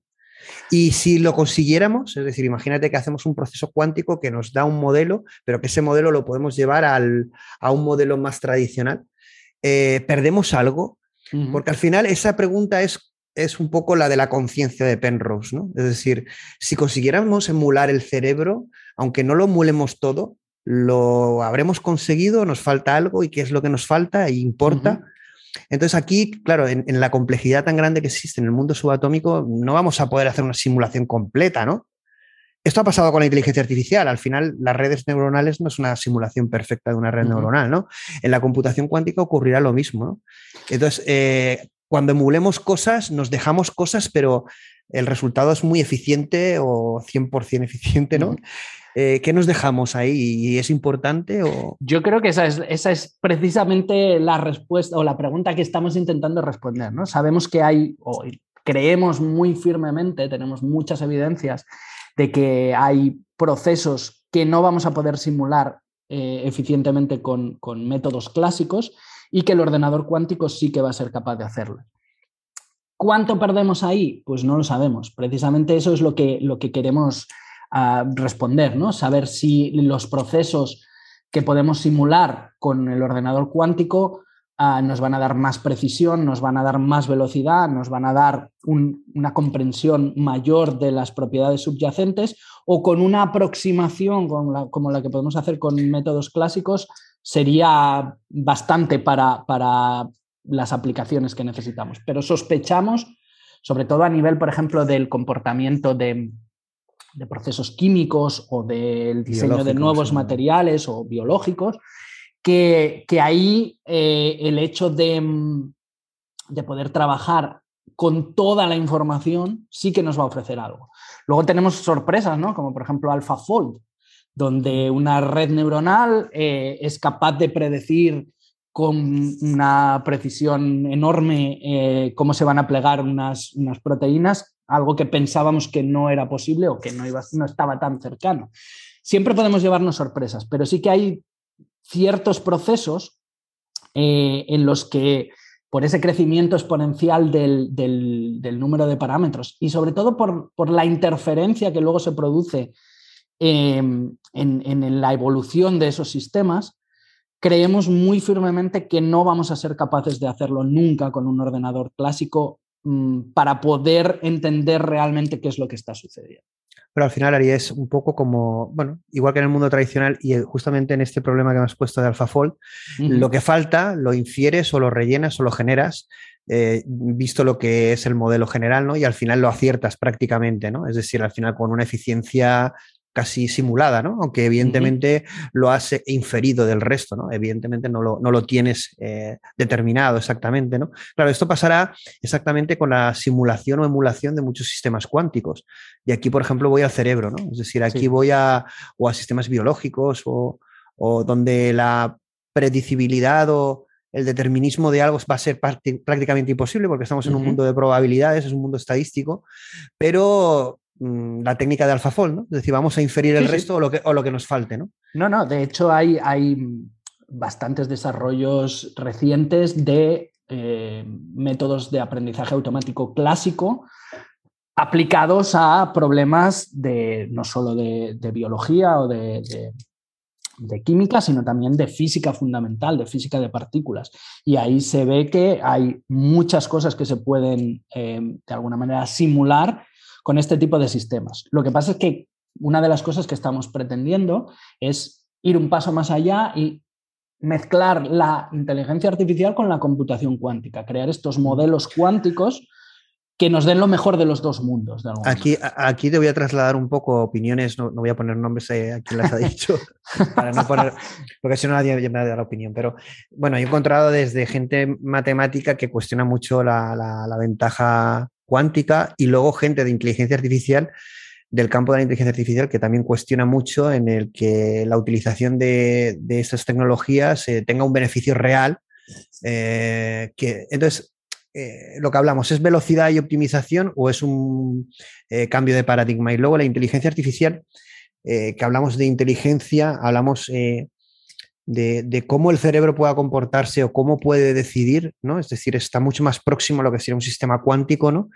Y si lo consiguiéramos, es decir, imagínate que hacemos un proceso cuántico que nos da un modelo, pero que ese modelo lo podemos llevar a un modelo más tradicional, eh, ¿perdemos algo? Porque al final esa pregunta es es un poco la de la conciencia de Penrose, ¿no? Es decir, si consiguiéramos emular el cerebro, aunque no lo emulemos todo, lo habremos conseguido, nos falta algo y qué es lo que nos falta e importa. Entonces aquí, claro, en, la complejidad tan grande que existe en el mundo subatómico, no vamos a poder hacer una simulación completa, ¿no? Esto ha pasado con la inteligencia artificial. Al final, las redes neuronales no es una simulación perfecta de una red neuronal, ¿no? En la computación cuántica ocurrirá lo mismo, ¿no? Entonces, eh, cuando emulemos cosas, nos dejamos cosas, pero el resultado es muy eficiente o 100% eficiente, ¿no? Eh, ¿Qué nos dejamos ahí? ¿Y es importante? O... Yo creo que esa es, esa es precisamente la respuesta o la pregunta que estamos intentando responder, ¿no? Sabemos que hay, o creemos muy firmemente, tenemos muchas evidencias de que hay procesos que no vamos a poder simular eh, eficientemente con, con métodos clásicos y que el ordenador cuántico sí que va a ser capaz de hacerlo. ¿Cuánto perdemos ahí? Pues no lo sabemos. Precisamente eso es lo que, lo que queremos ah, responder, ¿no? Saber si los procesos que podemos simular con el ordenador cuántico ah, nos van a dar más precisión, nos van a dar más velocidad, nos van a dar una comprensión mayor de las propiedades subyacentes o con una aproximación como la que podemos hacer con métodos clásicos, sería bastante para, las aplicaciones que necesitamos. Pero sospechamos, sobre todo a nivel, por ejemplo, del comportamiento de, procesos químicos o del diseño de nuevos materiales o biológicos, que, ahí eh, el hecho de, de poder trabajar con toda la información sí que nos va a ofrecer algo. Luego tenemos sorpresas, ¿no? Como por ejemplo AlphaFold, donde una red neuronal eh, es capaz de predecir con una precisión enorme eh, cómo se van a plegar unas, unas, proteínas, algo que pensábamos que no era posible o que no, iba, no estaba tan cercano. Siempre podemos llevarnos sorpresas, pero sí que hay ciertos procesos eh, en los que por ese crecimiento exponencial del, del, número de parámetros y sobre todo por, por la interferencia que luego se produce Em, en, la evolución de esos sistemas, creemos muy firmemente que no vamos a ser capaces de hacerlo nunca con un ordenador clásico para poder entender realmente qué es lo que está sucediendo. Pero al final, Ari, es un poco como, bueno, igual que en el mundo tradicional y justamente en este problema que me has puesto de AlphaFold, lo que falta lo infieres o lo rellenas o lo generas, eh, visto lo que es el modelo general, ¿no? Y al final lo aciertas prácticamente, ¿no? Es decir, al final con una eficiencia casi simulada, ¿no? Aunque evidentemente lo has inferido del resto, ¿no? Evidentemente no lo, no lo tienes eh, determinado exactamente, ¿no? Claro, esto pasará exactamente con la simulación o emulación de muchos sistemas cuánticos. Y aquí, por ejemplo, voy al cerebro, ¿no? Es decir, aquí voy a, o a sistemas biológicos o, o donde la predicibilidad o el determinismo de algo va a ser prácticamente imposible porque estamos en un mundo de probabilidades, es un mundo estadístico, pero la técnica de AlphaFold, ¿no? Es decir, vamos a inferir el resto O, lo que, o lo que nos falte, ¿no? No, no, de hecho hay, hay bastantes desarrollos recientes de eh, métodos de aprendizaje automático clásico aplicados a problemas de no solo de, biología o de, de, química, sino también de física fundamental, de física de partículas. Y ahí se ve que hay muchas cosas que se pueden eh, de alguna manera simular con este tipo de sistemas. Lo que pasa es que una de las cosas que estamos pretendiendo es ir un paso más allá y mezclar la inteligencia artificial con la computación cuántica, crear estos modelos cuánticos que nos den lo mejor de los dos mundos. aquí, aquí te voy a trasladar un poco opiniones, no, voy a poner nombres eh, a quien las ha dicho, para no poner, porque si no nadie me da la opinión. Pero bueno, he encontrado desde gente matemática que cuestiona mucho la, la, ventaja cuántica y luego gente de inteligencia artificial del campo de la inteligencia artificial que también cuestiona mucho en el que la utilización de, de estas tecnologías eh, tenga un beneficio real. Eh, que, entonces, eh, lo que hablamos, ¿es velocidad y optimización o es un cambio de paradigma? Y luego la inteligencia artificial, que hablamos de inteligencia, hablamos de, cómo el cerebro pueda comportarse o cómo puede decidir, ¿no? Es decir, está mucho más próximo a lo que sería un sistema cuántico, ¿no?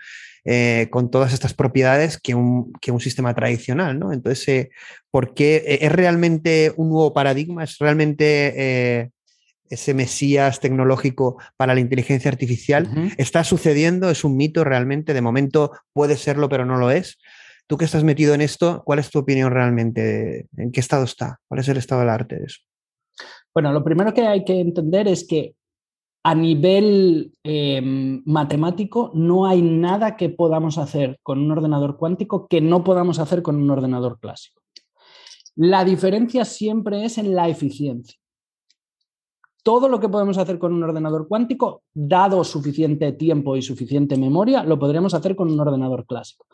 Eh, con todas estas propiedades que un, sistema tradicional, ¿no? Entonces, eh, ¿por qué eh, es realmente un nuevo paradigma? ¿Es realmente ese mesías tecnológico para la inteligencia artificial? ¿Está sucediendo? ¿Es un mito realmente? De momento puede serlo, pero no lo es. Tú que estás metido en esto, ¿cuál es tu opinión realmente? ¿En qué estado está? ¿Cuál es el estado del arte de eso? Bueno, lo primero que hay que entender es que a nivel em, matemático no hay nada que podamos hacer con un ordenador cuántico que no podamos hacer con un ordenador clásico. La diferencia siempre es en la eficiencia. Todo lo que podemos hacer con un ordenador cuántico, dado suficiente tiempo y suficiente memoria, lo podríamos hacer con un ordenador clásico.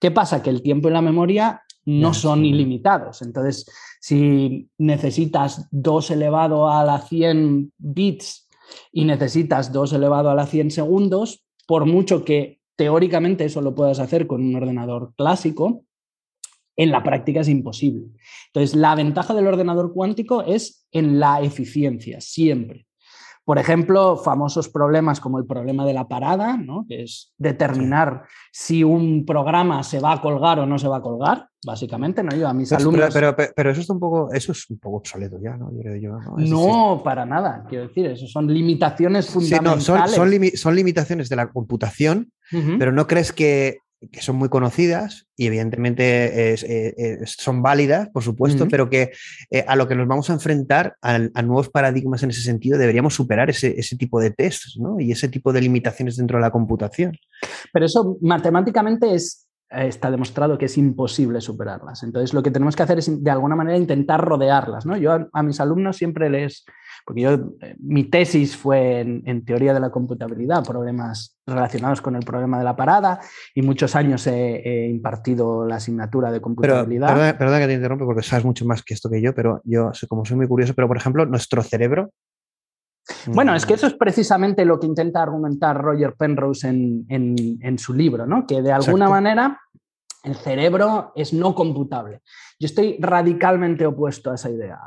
¿Qué pasa? Que el tiempo y la memoria no son ilimitados. Entonces, si necesitas 2 elevado a la 100 bits y necesitas 2 elevado a la 100 segundos, por mucho que teóricamente eso lo puedas hacer con un ordenador clásico, en la práctica es imposible. Entonces, la ventaja del ordenador cuántico es en la eficiencia, siempre. Por ejemplo, famosos problemas como el problema de la parada, ¿no? que es determinar si un programa se va a colgar o no se va a colgar, básicamente, ¿no? Yo a mis alumnos. Pero, pero, eso, un poco, eso es un poco obsoleto ya, ¿no? ¿no? para nada, quiero decir, eso son limitaciones fundamentales. son, limitaciones de la computación, pero ¿no crees que que son muy conocidas y evidentemente eh, son válidas, por supuesto, pero que eh, a lo que nos vamos a enfrentar, a, nuevos paradigmas en ese sentido, deberíamos superar ese, tipo de tests y ese tipo de limitaciones dentro de la computación. Pero eso matemáticamente es, eh, está demostrado que es imposible superarlas. Entonces lo que tenemos que hacer es de alguna manera intentar rodearlas. ¿no? Yo a mis alumnos siempre les, porque yo, eh, mi tesis fue en, teoría de la computabilidad, problemas relacionados con el problema de la parada, y muchos años he, impartido la asignatura de computabilidad. Pero, perdona, que te interrumpe porque sabes mucho más que esto que yo, pero yo, como soy muy curioso, pero por ejemplo, nuestro cerebro bueno, es que eso es precisamente lo que intenta argumentar Roger Penrose en, su libro, ¿no? que de alguna manera el cerebro es no computable. Yo estoy radicalmente opuesto a esa idea.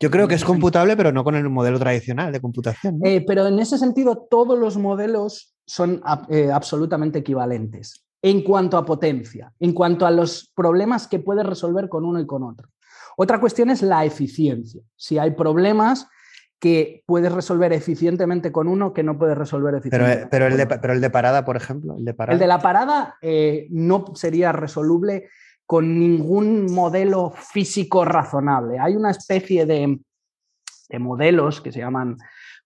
Yo creo que es computable, pero no con el modelo tradicional de computación. Eh, pero en ese sentido, todos los modelos son eh, absolutamente equivalentes en cuanto a potencia, en cuanto a los problemas que puedes resolver con uno y con otro. Otra cuestión es la eficiencia. Si hay problemas que puedes resolver eficientemente con uno que no puedes resolver eficientemente. Pero, el, de, pero el de parada, por ejemplo, el de, El de la parada eh, no sería resoluble con ningún modelo físico razonable. Hay una especie de, modelos que se llaman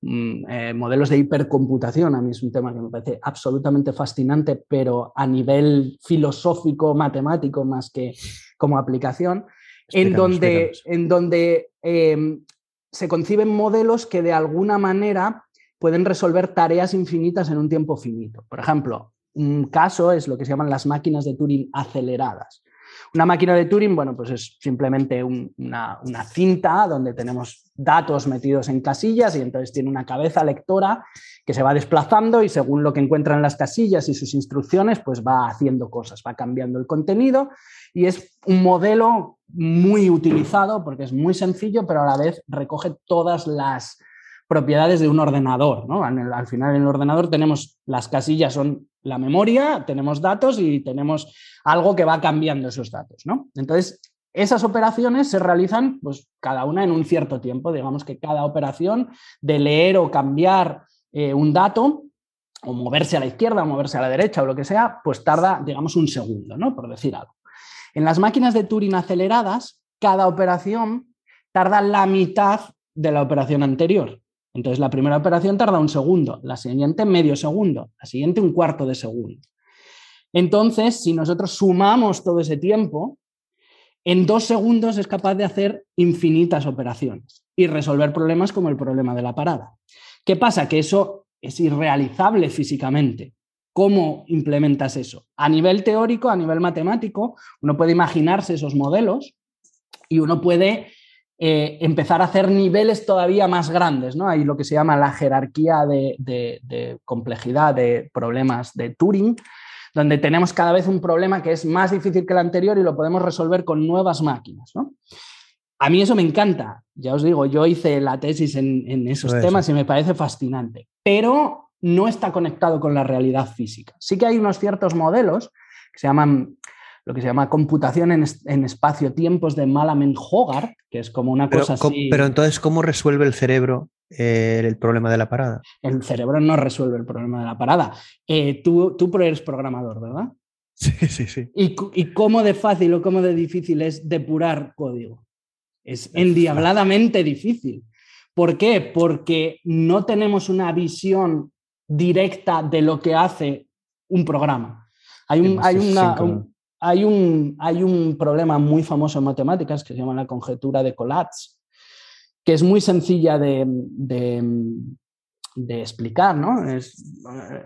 mm, eh, modelos de hipercomputación. A mí es un tema que me parece absolutamente fascinante, pero a nivel filosófico, matemático, más que como aplicación, en donde, en donde em, se conciben modelos que de alguna manera pueden resolver tareas infinitas en un tiempo finito. Por ejemplo, un caso es lo que se llaman las máquinas de Turing aceleradas. Una máquina de Turing, bueno, pues es simplemente una, una, cinta donde tenemos datos metidos en casillas y entonces tiene una cabeza lectora que se va desplazando y según lo que encuentra en las casillas y sus instrucciones, pues va haciendo cosas, va cambiando el contenido y es un modelo muy utilizado porque es muy sencillo, pero a la vez recoge todas las propiedades de un ordenador. ¿no? Al final en el ordenador tenemos las casillas, son la memoria, tenemos datos y tenemos algo que va cambiando esos datos. ¿no? Entonces, esas operaciones se realizan pues, cada una en un cierto tiempo. Digamos que cada operación de leer o cambiar eh, un dato o moverse a la izquierda o moverse a la derecha o lo que sea, pues tarda, digamos, un segundo, ¿no? por decir algo. En las máquinas de Turing aceleradas, cada operación tarda la mitad de la operación anterior. Entonces, la primera operación tarda un segundo, la siguiente medio segundo, la siguiente un cuarto de segundo. Entonces, si nosotros sumamos todo ese tiempo, en dos segundos es capaz de hacer infinitas operaciones y resolver problemas como el problema de la parada. ¿Qué pasa? Que eso es irrealizable físicamente. ¿Cómo implementas eso? A nivel teórico, a nivel matemático, uno puede imaginarse esos modelos y uno puede eh, empezar a hacer niveles todavía más grandes. ¿no? Hay lo que se llama la jerarquía de, complejidad de problemas de Turing, donde tenemos cada vez un problema que es más difícil que el anterior y lo podemos resolver con nuevas máquinas. A mí eso me encanta. Ya os digo, yo hice la tesis en, esos temas y me parece fascinante, pero no está conectado con la realidad física. Sí que hay unos ciertos modelos que se llaman lo que se llama computación en, espacio-tiempos de Malamen-Hogarth, que es como una cosa así. Pero entonces, ¿cómo resuelve el cerebro eh, el problema de la parada? El cerebro no resuelve el problema de la parada. Eh, tú, tú eres programador, ¿verdad? Sí, sí, sí. ¿Y, ¿Y, cómo de fácil o cómo de difícil es depurar código? Es endiabladamente difícil. ¿Por qué? Porque no tenemos una visión directa de lo que hace un programa. Hay, un, hay una, hay un, hay un problema muy famoso en matemáticas que se llama la conjetura de Collatz, que es muy sencilla de, explicar. ¿no? Es eh,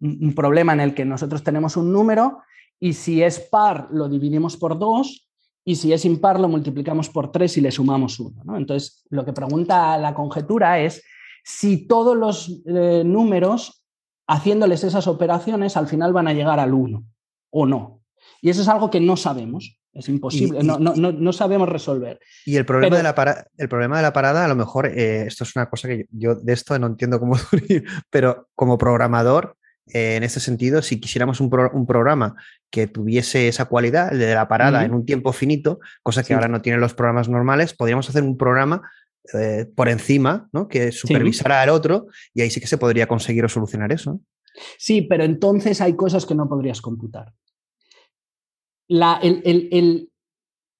un problema en el que nosotros tenemos un número y si es par lo dividimos por dos y si es impar lo multiplicamos por tres y le sumamos uno. Entonces, lo que pregunta la conjetura es si todos los eh, números, haciéndoles esas operaciones, al final van a llegar al 1 o no. Y eso es algo que no sabemos. Es imposible, no, no, no, sabemos resolver. Y el problema, de la para, el problema de la parada, a lo mejor, eh, esto es una cosa que yo, de esto no entiendo cómo pero como programador, eh, en este sentido, si quisiéramos un, programa que tuviese esa cualidad, el de la parada en un tiempo finito, cosa que ahora no tienen los programas normales, podríamos hacer un programa eh, por encima, ¿no? que supervisara al otro, y ahí sí que se podría conseguir o solucionar eso. Sí, pero entonces hay cosas que no podrías computar el,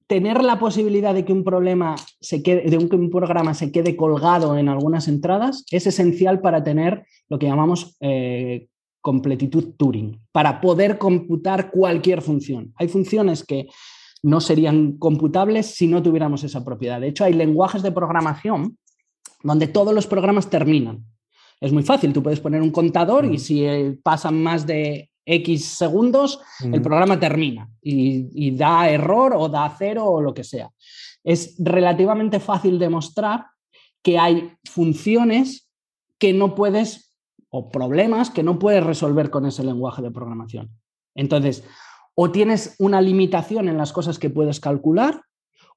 tener la posibilidad de que un problema se quede, de un, un, programa se quede colgado en algunas entradas es esencial para tener lo que llamamos eh, completitud Turing, para poder computar cualquier función. Hay funciones que no serían computables si no tuviéramos esa propiedad. De hecho, hay lenguajes de programación donde todos los programas terminan. Es muy fácil, tú puedes poner un contador y si eh, pasan más de X segundos, el programa termina y, da error o da cero o lo que sea. Es relativamente fácil demostrar que hay funciones que no puedes, o problemas que no puedes resolver con ese lenguaje de programación. Entonces, o tienes una limitación en las cosas que puedes calcular,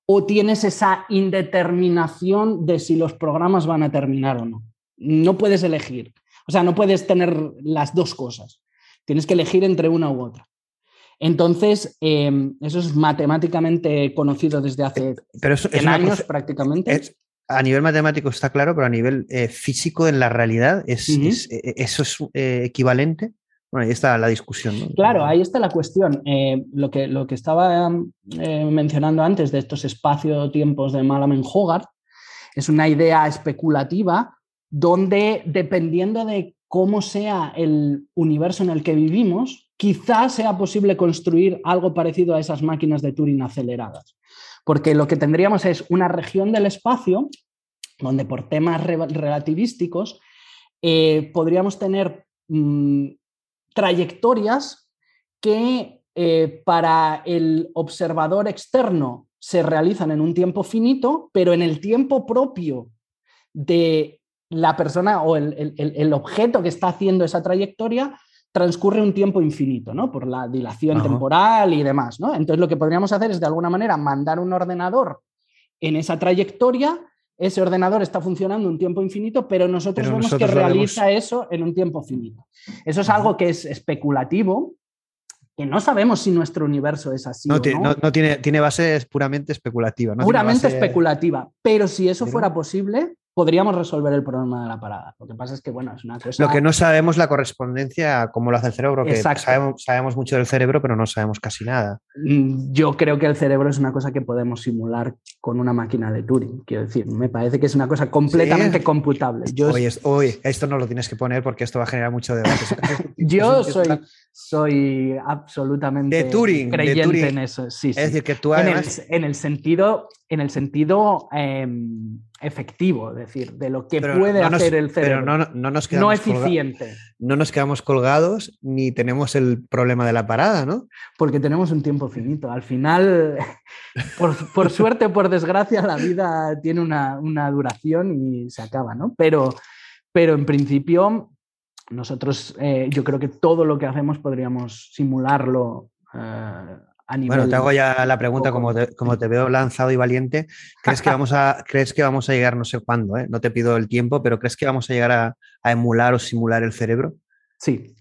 o tienes esa indeterminación de si los programas van a terminar o no. No puedes elegir. O sea, no puedes tener las dos cosas. Tienes que elegir entre una u otra. Entonces, em, eso es matemáticamente conocido desde hace pero años prácticamente. a nivel matemático está claro, pero a nivel eh, físico en la realidad, es, eh, eh, ¿eso es equivalente? Bueno, ahí está la discusión. Claro, ahí está la cuestión. lo, que, lo que estaba mencionando antes de estos espacio-tiempos de Malamen-Hogarth es una idea especulativa donde, dependiendo de cómo sea el universo en el que vivimos, quizás sea posible construir algo parecido a esas máquinas de Turing aceleradas. Porque lo que tendríamos es una región del espacio donde por temas relativísticos eh, podríamos tener mm, trayectorias que eh, para el observador externo se realizan en un tiempo finito, pero en el tiempo propio de la persona o el, objeto que está haciendo esa trayectoria transcurre un tiempo infinito, ¿no? Por la dilación temporal y demás, ¿no? Entonces lo que podríamos hacer es de alguna manera mandar un ordenador en esa trayectoria, ese ordenador está funcionando un tiempo infinito, pero nosotros vemos que realiza eso en un tiempo finito. Eso es algo que es especulativo, que no sabemos si nuestro universo es así. No, o no. no, tiene, tiene base puramente especulativa. puramente especulativa. Pero si eso fuera posible, podríamos resolver el problema de la parada. Lo que pasa es que, bueno, es una cosa... Lo que no sabemos la correspondencia, cómo lo hace el cerebro, que sabemos, sabemos, mucho del cerebro, pero no sabemos casi nada. Mm, yo creo que el cerebro es una cosa que podemos simular con una máquina de Turing, quiero decir, me parece que es una cosa completamente computable. Yo oye, esto no lo tienes que poner porque esto va a generar mucho debate. yo soy, soy absolutamente de Turing, creyente en eso. Sí, es decir, que tú además... en, el, en el sentido en el sentido em, efectivo, es decir, de lo que puede hacer el cerebro. Pero no, no, nos no eficiente. No nos quedamos colgados ni tenemos el problema de la parada, ¿no? Porque tenemos un tiempo finito. Al final, por, suerte o por desgracia, la vida tiene una, duración y se acaba, ¿no? Pero, pero en principio, nosotros, eh, yo creo que todo lo que hacemos podríamos simularlo. Eh, bueno, te hago ya la pregunta, como te, como te, veo lanzado y valiente, ¿crees que vamos a, ¿crees que vamos a llegar, no sé cuándo, eh? no te pido el tiempo, pero ¿crees que vamos a llegar a, emular o simular el cerebro? Sí.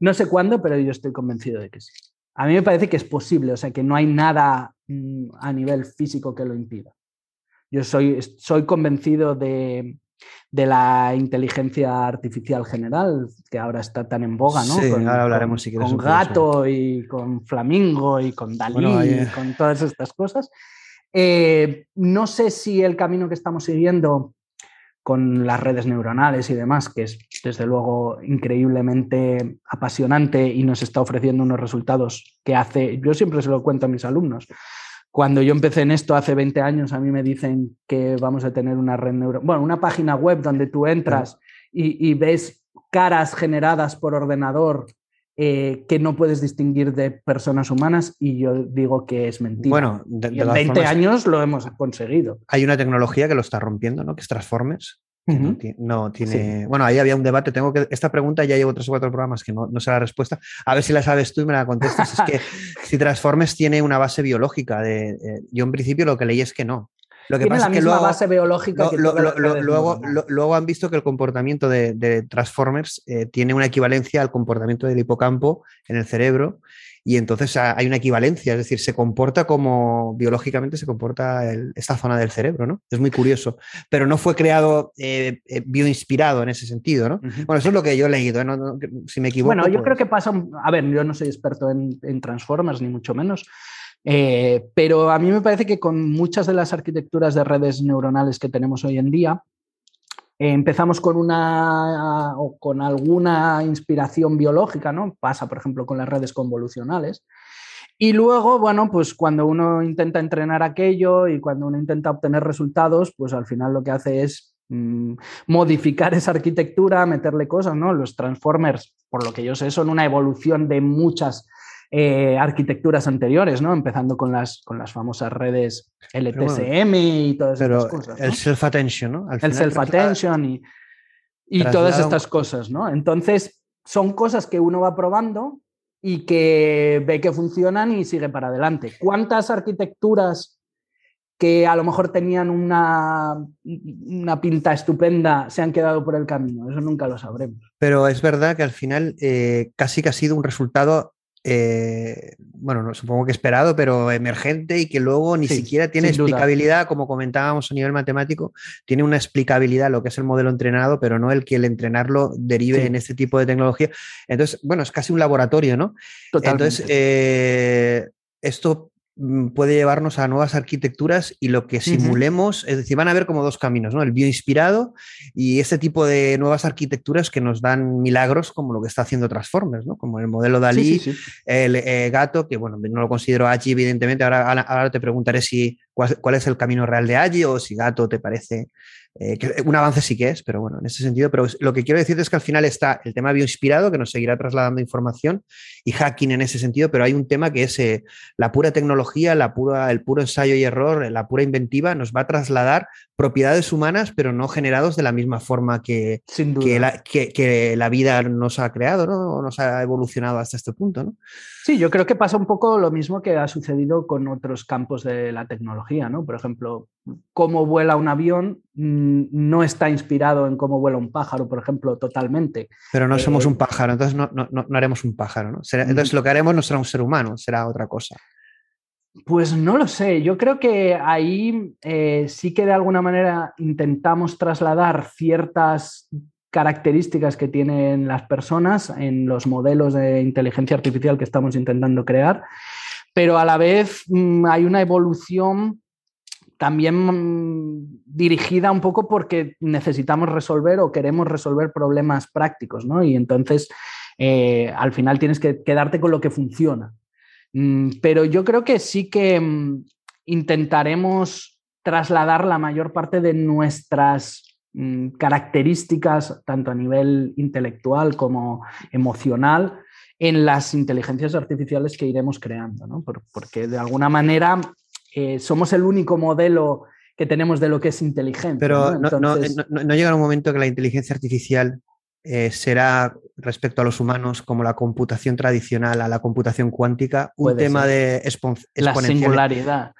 No sé cuándo, pero yo estoy convencido de que sí. A mí me parece que es posible, o sea, que no hay nada mm, a nivel físico que lo impida. Yo soy, soy convencido de, de la inteligencia artificial general, que ahora está tan en boga, ¿no? Sí, ahora hablaremos con, Con Gato y con Flamingo y con Dalí y con todas estas cosas. Eh, no sé si el camino que estamos siguiendo con las redes neuronales y demás, que es desde luego increíblemente apasionante y nos está ofreciendo unos resultados que hace, yo siempre se lo cuento a mis alumnos, cuando yo empecé en esto hace 20 años, a mí me dicen que vamos a tener una red neuro... Bueno, una página web donde tú entras y, ves caras generadas por ordenador eh, que no puedes distinguir de personas humanas y yo digo que es mentira. Bueno, de, en 20 años lo hemos conseguido. Hay una tecnología que lo está rompiendo, ¿no? Que es Transformers no, tiene. Bueno, ahí había un debate. Tengo que. Esta pregunta ya llevo tres o cuatro programas que no, no sé la respuesta. A ver si la sabes tú y me la contestas. es que si Transformers tiene una base biológica. De, yo en principio lo que leí es que no. Lo que pasa es que luego, base biológica luego, luego, han visto que el comportamiento de, Transformers eh, tiene una equivalencia al comportamiento del hipocampo en el cerebro y entonces hay una equivalencia, es decir, se comporta como biológicamente se comporta esta zona del cerebro, ¿no? Es muy curioso, pero no fue creado eh, eh, bioinspirado en ese sentido, ¿no? Bueno, eso es lo que yo he leído, ¿no? si me equivoco. Bueno, yo pues creo que pasa, a ver, yo no soy experto en, en Transformers, ni mucho menos. Eh, pero a mí me parece que con muchas de las arquitecturas de redes neuronales que tenemos hoy en día, empezamos con una o con alguna inspiración biológica, ¿no? Pasa, por ejemplo, con las redes convolucionales. Y luego, bueno, pues cuando uno intenta entrenar aquello y cuando uno intenta obtener resultados, pues al final lo que hace es mm, modificar esa arquitectura, meterle cosas, ¿no? Los transformers, por lo que yo sé, son una evolución de muchas eh, arquitecturas anteriores, ¿no? Empezando con las, con las famosas redes LTSM y todas esas cosas. El self-attention, ¿no? el self-attention y, y todas estas cosas, ¿no? Entonces, son cosas que uno va probando y que ve que funcionan y sigue para adelante. ¿Cuántas arquitecturas que a lo mejor tenían una, una, pinta estupenda se han quedado por el camino. Eso nunca lo sabremos. Pero es verdad que al final eh, casi que ha sido un resultado eh, bueno, no, supongo que esperado, pero emergente y que luego ni siquiera tiene explicabilidad, como comentábamos a nivel matemático, tiene una explicabilidad lo que es el modelo entrenado, pero no el que el entrenarlo derive en este tipo de tecnología. Entonces, bueno, es casi un laboratorio, ¿no? Entonces, eh, esto puede llevarnos a nuevas arquitecturas y lo que simulemos, es decir, van a haber como dos caminos, ¿no? El bioinspirado y este tipo de nuevas arquitecturas que nos dan milagros como lo que está haciendo Transformers, ¿no? Como el modelo Dalí, el eh, gato, que bueno, no lo considero allí, evidentemente, ahora, ahora te preguntaré si cuál, cuál, es el camino real de allí o si gato te parece eh, un avance sí que es, pero bueno, en ese sentido. Pero lo que quiero decir es que al final está el tema bioinspirado, que nos seguirá trasladando información, y hacking en ese sentido, pero hay un tema que es eh, la pura tecnología, la pura, el puro ensayo y error, la pura inventiva, nos va a trasladar propiedades humanas, pero no generados de la misma forma que, que, la, que, la, vida nos ha creado, ¿no? Nos ha evolucionado hasta este punto, ¿no? Sí, yo creo que pasa un poco lo mismo que ha sucedido con otros campos de la tecnología, ¿no? Por ejemplo, cómo vuela un avión mm, no está inspirado en cómo vuela un pájaro, por ejemplo, totalmente. Pero no somos eh, un pájaro, entonces no, haremos un pájaro, ¿no? entonces lo que haremos no será un ser humano, será otra cosa. Pues no lo sé, yo creo que ahí eh, sí que de alguna manera intentamos trasladar ciertas características que tienen las personas en los modelos de inteligencia artificial que estamos intentando crear, pero a la vez mm, hay una evolución también mm, dirigida un poco porque necesitamos resolver o queremos resolver problemas prácticos, ¿no? Y entonces eh, al final tienes que quedarte con lo que funciona. Mm, pero yo creo que sí que intentaremos trasladar la mayor parte de nuestras características, tanto a nivel intelectual como emocional, en las inteligencias artificiales que iremos creando, ¿no? porque de alguna manera eh, somos el único modelo que tenemos de lo que es inteligente. Pero no, llega un momento que la inteligencia artificial eh, será respecto a los humanos como la computación tradicional a la computación cuántica un tema de. La singularidad.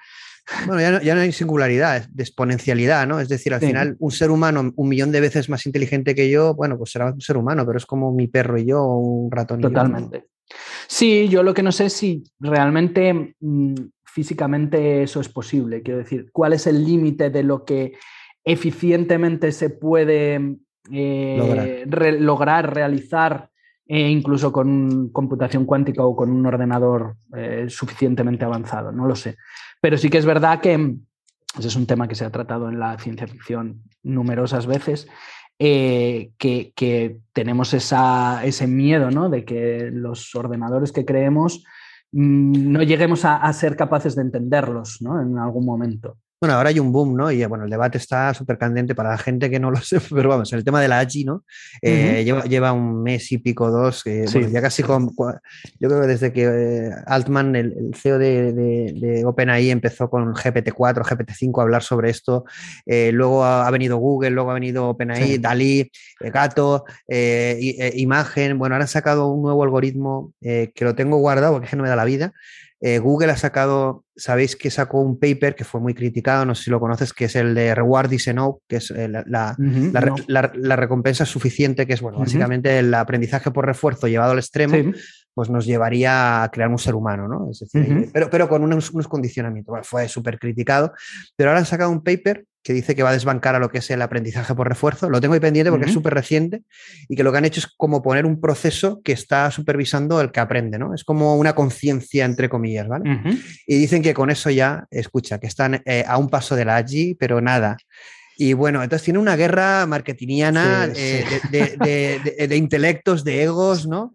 Bueno, ya no, hay singularidad, de exponencialidad, ¿no? Es decir, al final, un ser humano un millón de veces más inteligente que yo, bueno, pues será un ser humano, pero es como mi perro y yo, un ratón Totalmente. y yo. Sí, yo lo que no sé es si realmente mm, físicamente eso es posible. Quiero decir, ¿cuál es el límite de lo que eficientemente se puede eh, lograr. realizar, eh, incluso con computación cuántica o con un ordenador eh, suficientemente avanzado? No lo sé. Pero sí que es verdad que ese es un tema que se ha tratado en la ciencia ficción numerosas veces. que, tenemos ese miedo ¿no? de que los ordenadores que creemos mm, no lleguemos a, ser capaces de entenderlos ¿no? en algún momento. Bueno, ahora hay un boom, ¿no? Y bueno, el debate está súper candente para la gente que no lo sé, pero vamos, el tema de la AGI, ¿no? Eh, lleva, un mes y pico, dos, que ya casi con. Yo creo que desde que eh, Altman, el, CEO de, OpenAI, empezó con GPT-4, GPT-5 a hablar sobre esto. Eh, luego ha, venido Google, luego ha venido OpenAI, Dalí, Gato, Imagen. Bueno, ahora han sacado un nuevo algoritmo que lo tengo guardado porque es que no me da la vida. Eh, Google ha sacado, sabéis que sacó un paper que fue muy criticado, no sé si lo conoces, que es el de Reward is enough, que es eh, la, la, recompensa suficiente, que es, bueno, básicamente el aprendizaje por refuerzo llevado al extremo, pues nos llevaría a crear un ser humano, ¿no? pero, pero con unos, unos condicionamientos. fue súper criticado, pero ahora han sacado un paper que dice que va a desbancar a lo que es el aprendizaje por refuerzo. Lo tengo ahí pendiente porque es súper reciente y que lo que han hecho es como poner un proceso que está supervisando el que aprende, ¿no? Es como una conciencia, entre comillas, ¿vale? Y dicen que con eso ya, escucha, que están eh, a un paso de la AGI, pero nada. Y bueno, entonces tiene una guerra marketingiana eh, De, intelectos, de egos, ¿no?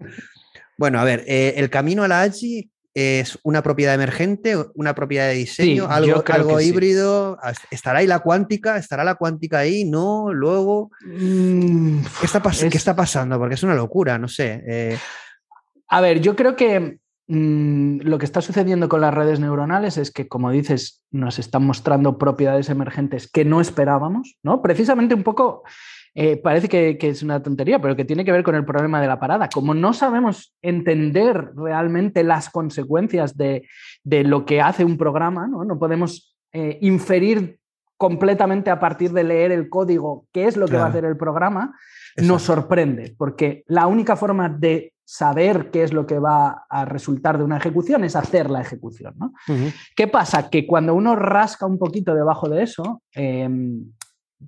Bueno, a ver, eh, el camino a la AGI es una propiedad emergente, una propiedad de diseño, algo, algo híbrido. ¿Estará ahí la cuántica? ¿Estará la cuántica ahí? ¿No? Luego. Mm, ¿Qué, está ¿Qué, está pasando? Porque es una locura, no sé. Eh. A ver, yo creo que mm, lo que está sucediendo con las redes neuronales es que, como dices, nos están mostrando propiedades emergentes que no esperábamos, ¿no? Precisamente un poco eh, parece que, es una tontería, pero que tiene que ver con el problema de la parada. Como no sabemos entender realmente las consecuencias de, lo que hace un programa, no, podemos eh, inferir completamente a partir de leer el código qué es lo que va a hacer el programa, nos sorprende, porque la única forma de saber qué es lo que va a resultar de una ejecución es hacer la ejecución. ¿Qué pasa? Que cuando uno rasca un poquito debajo de eso, em,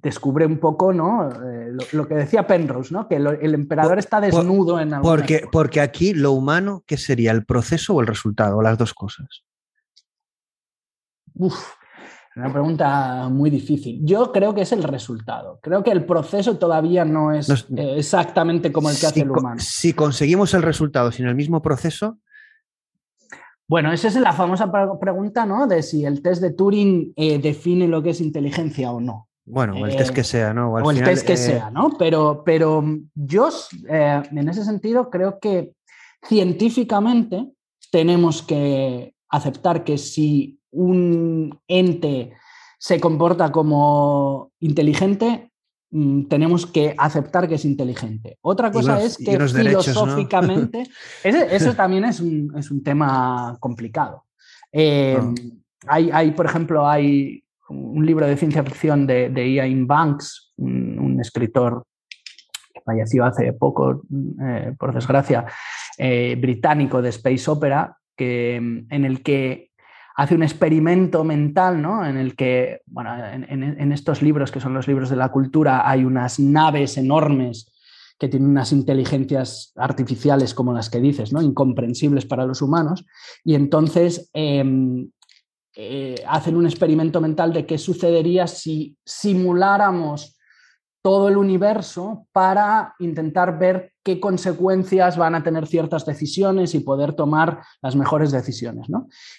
descubre un poco ¿no? Eh, lo, que decía Penrose, ¿no? que el emperador está desnudo en algo. Porque, porque aquí lo humano, ¿qué sería? ¿El proceso o el resultado? las dos cosas. Uf, una pregunta muy difícil. Yo creo que es el resultado. Creo que el proceso todavía no es eh, exactamente como el que hace el humano. Si conseguimos el resultado sin el mismo proceso, bueno, esa es la famosa pregunta, ¿no? De si el test de Turing eh, define lo que es inteligencia o no. Bueno, o el test que eh, sea, ¿no? O, el test que eh, sea, ¿no? Pero, pero yo, eh, en ese sentido, creo que científicamente tenemos que aceptar que si un ente se comporta como inteligente, mm, tenemos que aceptar que es inteligente. Otra cosa es que filosóficamente, eso también es un, es un tema complicado. Ah. hay, hay, por ejemplo, hay un libro de ciencia ficción de, de Ian Banks, un, escritor que falleció hace poco, eh, por desgracia, eh, británico de Space Opera, que, en el que hace un experimento mental, ¿no? En el que, bueno, en, estos libros, que son los libros de la cultura, hay unas naves enormes que tienen unas inteligencias artificiales como las que dices, ¿no? Incomprensibles para los humanos. Y entonces em, eh, hacen un experimento mental de qué sucedería si simuláramos todo el universo para intentar ver qué consecuencias van a tener ciertas decisiones y poder tomar las mejores decisiones.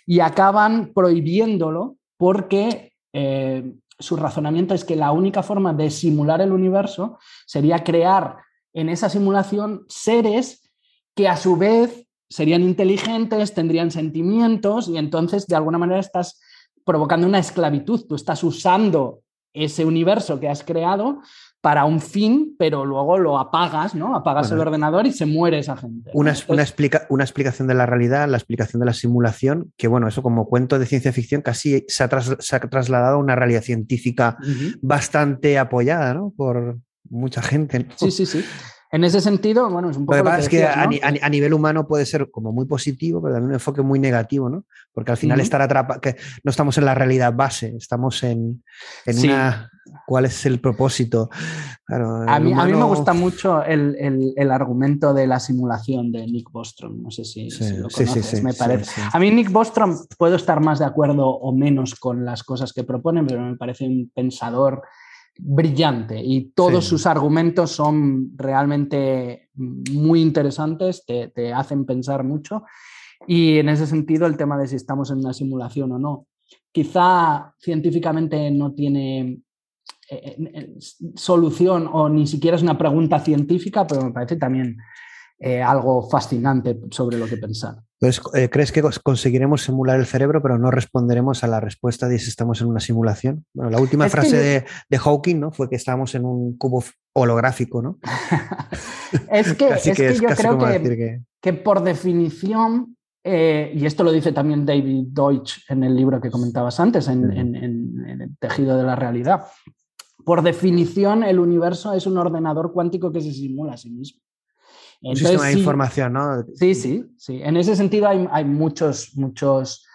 Y acaban prohibiéndolo porque eh, su razonamiento es que la única forma de simular el universo sería crear en esa simulación seres que a su vez serían inteligentes, tendrían sentimientos y entonces de alguna manera estás provocando una esclavitud, tú estás usando ese universo que has creado para un fin, pero luego lo apagas, ¿no? Apagas el ordenador y se muere esa gente. Una, una, una, explicación de la realidad, la explicación de la simulación, que bueno, eso como cuento de ciencia ficción casi se ha, trasladado a una realidad científica bastante apoyada, ¿no? Por mucha gente. Sí, sí, sí. En ese sentido, bueno, es un poco. Lo que pasa es que a, nivel humano puede ser como muy positivo, pero también un enfoque muy negativo, ¿no? Porque al final estar atrapado, que no estamos en la realidad base, estamos en, una. ¿Cuál es el propósito? a, mí, me gusta mucho el, argumento de la simulación de Nick Bostrom. No sé si, lo conoces, me parece. A mí, Nick Bostrom, puedo estar más de acuerdo o menos con las cosas que proponen, pero me parece un pensador brillante y todos sus argumentos son realmente muy interesantes, te, hacen pensar mucho y en ese sentido el tema de si estamos en una simulación o no. Quizá científicamente no tiene eh, eh, solución o ni siquiera es una pregunta científica, pero me parece también eh, algo fascinante sobre lo que pensar. Entonces, eh, ¿crees que conseguiremos simular el cerebro, pero no responderemos a la respuesta de si estamos en una simulación? Bueno, la última frase de, Hawking ¿no? fue que estábamos en un cubo holográfico, ¿no? es que, es que, yo creo que, por definición, eh, y esto lo dice también David Deutsch en el libro que comentabas antes, en, en el tejido de la realidad, por definición el universo es un ordenador cuántico que se simula a sí mismo un sistema de información, ¿no? Sí, sí, sí. En ese sentido hay, muchos, muchos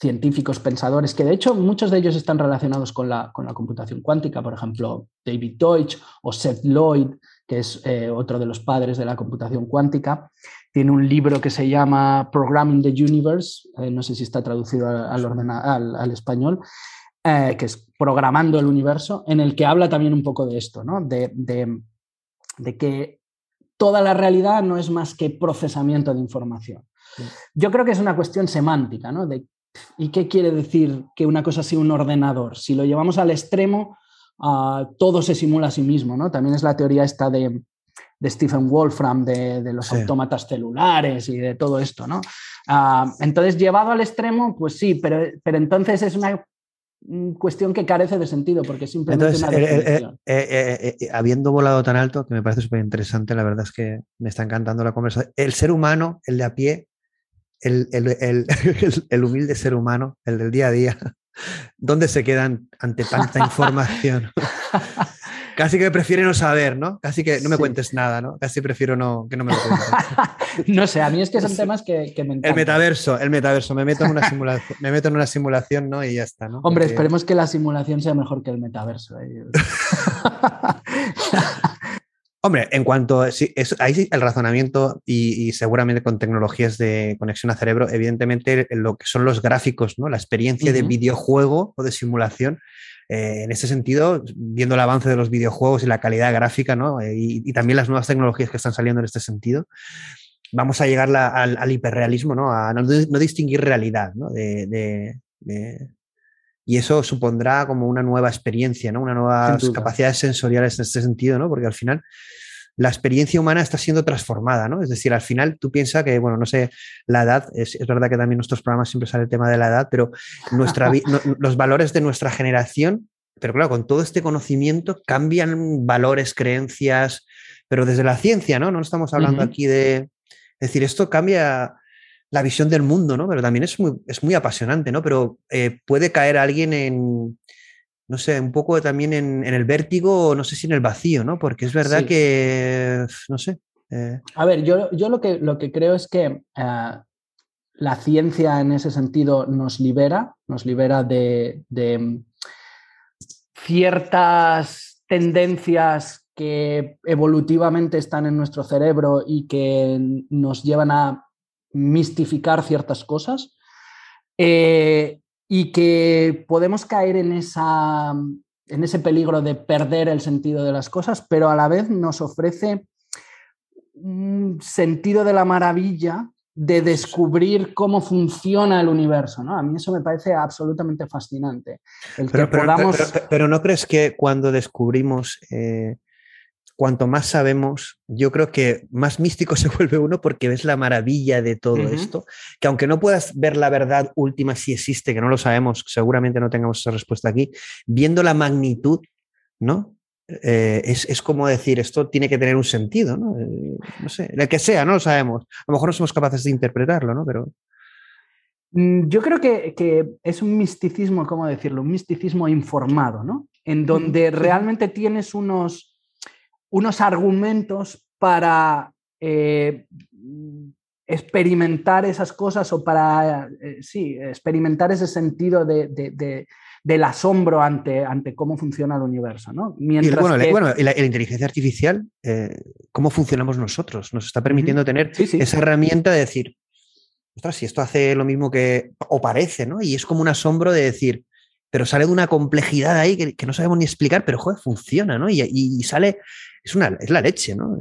científicos, pensadores, que de hecho muchos de ellos están relacionados con la, con la computación cuántica, por ejemplo, David Deutsch o Seth Lloyd, que es eh, otro de los padres de la computación cuántica. Tiene un libro que se llama Programming the Universe, eh, no sé si está traducido al, al, español, eh, que es Programando el Universo, en el que habla también un poco de esto, ¿no? de, de que toda la realidad no es más que procesamiento de información. Yo creo que es una cuestión semántica, ¿no? De, ¿Y qué quiere decir que una cosa sea un ordenador? Si lo llevamos al extremo, ah, todo se simula a sí mismo, ¿no? También es la teoría esta de, Stephen Wolfram, de, los autómatas celulares y de todo esto, ¿no? Ah, entonces, llevado al extremo, pues sí, pero, pero entonces es una cuestión que carece de sentido, porque simplemente una eh, eh, eh, habiendo volado tan alto, que me parece súper interesante, la verdad es que me está encantando la conversación. El ser humano, el de a pie, el, el humilde ser humano, el del día a día, ¿dónde se quedan ante tanta información? Casi que prefiere no saber, ¿no? Casi que no me cuentes nada, ¿no? Casi prefiero no, que no me lo cuentes. no sé, a mí es que son temas que, me encantan. El metaverso, el metaverso, me meto en una simulación, me meto en una simulación, ¿no? Y ya está, ¿no? Hombre, esperemos que la simulación sea mejor que el metaverso. ¿eh? Hombre, en cuanto sí, es, ahí el razonamiento y, seguramente con tecnologías de conexión a cerebro, evidentemente lo que son los gráficos, ¿no? La experiencia de videojuego o de simulación eh, en ese sentido, viendo el avance de los videojuegos y la calidad gráfica, ¿no? Eh, y, también las nuevas tecnologías que están saliendo en este sentido, vamos a llegar al, hiperrealismo, ¿no? A no, distinguir realidad, ¿no? De, y eso supondrá como una nueva experiencia, ¿no? Una nuevas capacidades sensoriales en este sentido, ¿no? Porque al final la experiencia humana está siendo transformada, ¿no? Es decir, al final tú piensas que, bueno, no sé, la edad, es, verdad que también en nuestros programas siempre sale el tema de la edad, pero nuestra, los valores de nuestra generación, pero claro, con todo este conocimiento cambian valores, creencias, pero desde la ciencia, ¿no? No estamos hablando aquí de... Es decir, esto cambia la visión del mundo, ¿no? Pero también es muy, es muy apasionante, ¿no? Pero eh, puede caer alguien en, no sé, un poco también en, el vértigo, no sé si en el vacío, ¿no? Porque es verdad que, no sé. Eh. A ver, yo, yo, lo, que, lo que creo es que eh, la ciencia en ese sentido nos libera, nos libera de, ciertas tendencias que evolutivamente están en nuestro cerebro y que nos llevan a mistificar ciertas cosas. Eh, y que podemos caer en, esa, en ese peligro de perder el sentido de las cosas, pero a la vez nos ofrece un sentido de la maravilla de descubrir cómo funciona el universo, ¿no? A mí eso me parece absolutamente fascinante. pero, ¿no crees que cuando descubrimos eh, cuanto más sabemos, yo creo que más místico se vuelve uno porque ves la maravilla de todo esto, que aunque no puedas ver la verdad última si existe, que no lo sabemos, seguramente no tengamos esa respuesta aquí, viendo la magnitud, ¿no? Eh, es, como decir, esto tiene que tener un sentido, ¿no? Eh, no sé, el que sea, no lo sabemos. A lo mejor no somos capaces de interpretarlo, ¿no? Pero... Mm, yo creo que, es un misticismo, ¿cómo decirlo? Un misticismo informado, ¿no? En donde realmente tienes unos unos argumentos para eh, experimentar esas cosas o para, eh, sí, experimentar ese sentido de, del asombro ante, ante cómo funciona el universo. ¿no? Mientras y, bueno, la, inteligencia artificial, eh, ¿cómo funcionamos nosotros? Nos está permitiendo tener esa herramienta de decir, ostras, si esto hace lo mismo que, o parece, ¿no? Y es como un asombro de decir, pero sale de una complejidad ahí que, no sabemos ni explicar, pero joder, funciona, ¿no? y sale es, una, es la leche, ¿no?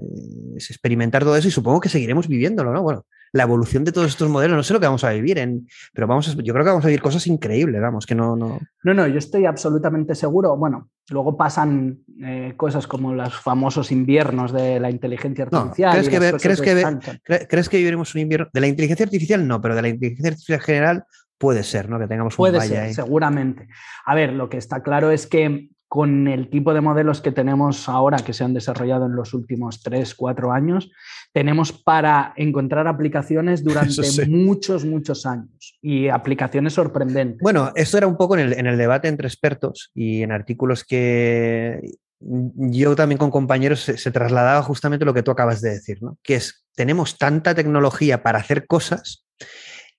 Es experimentar todo eso y supongo que seguiremos viviéndolo, ¿no? Bueno, la evolución de todos estos modelos, no sé lo que vamos a vivir, en, pero vamos yo creo que vamos a vivir cosas increíbles, vamos, que no... No, no, no yo estoy absolutamente seguro. Bueno, luego pasan eh, cosas como los famosos inviernos de la inteligencia artificial. ¿crees, que, ¿crees, que, ¿crees que viviremos un invierno? De la inteligencia artificial no, pero de la inteligencia artificial general puede ser, ¿no? Que tengamos un Puede ser, seguramente. A ver, lo que está claro es que con el tipo de modelos que tenemos ahora, que se han desarrollado en los últimos 3, 4 años, tenemos para encontrar aplicaciones durante muchos, muchos años y aplicaciones sorprendentes. Bueno, esto era un poco en el, debate entre expertos y en artículos que yo también con compañeros se, trasladaba justamente lo que tú acabas de decir, ¿no? que es, tenemos tanta tecnología para hacer cosas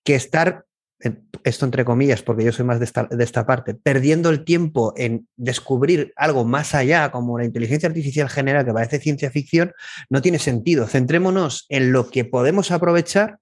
que estar esto entre comillas, porque yo soy más de esta, parte, perdiendo el tiempo en descubrir algo más allá, como la inteligencia artificial general, que parece ciencia ficción, no tiene sentido. Centrémonos en lo que podemos aprovechar,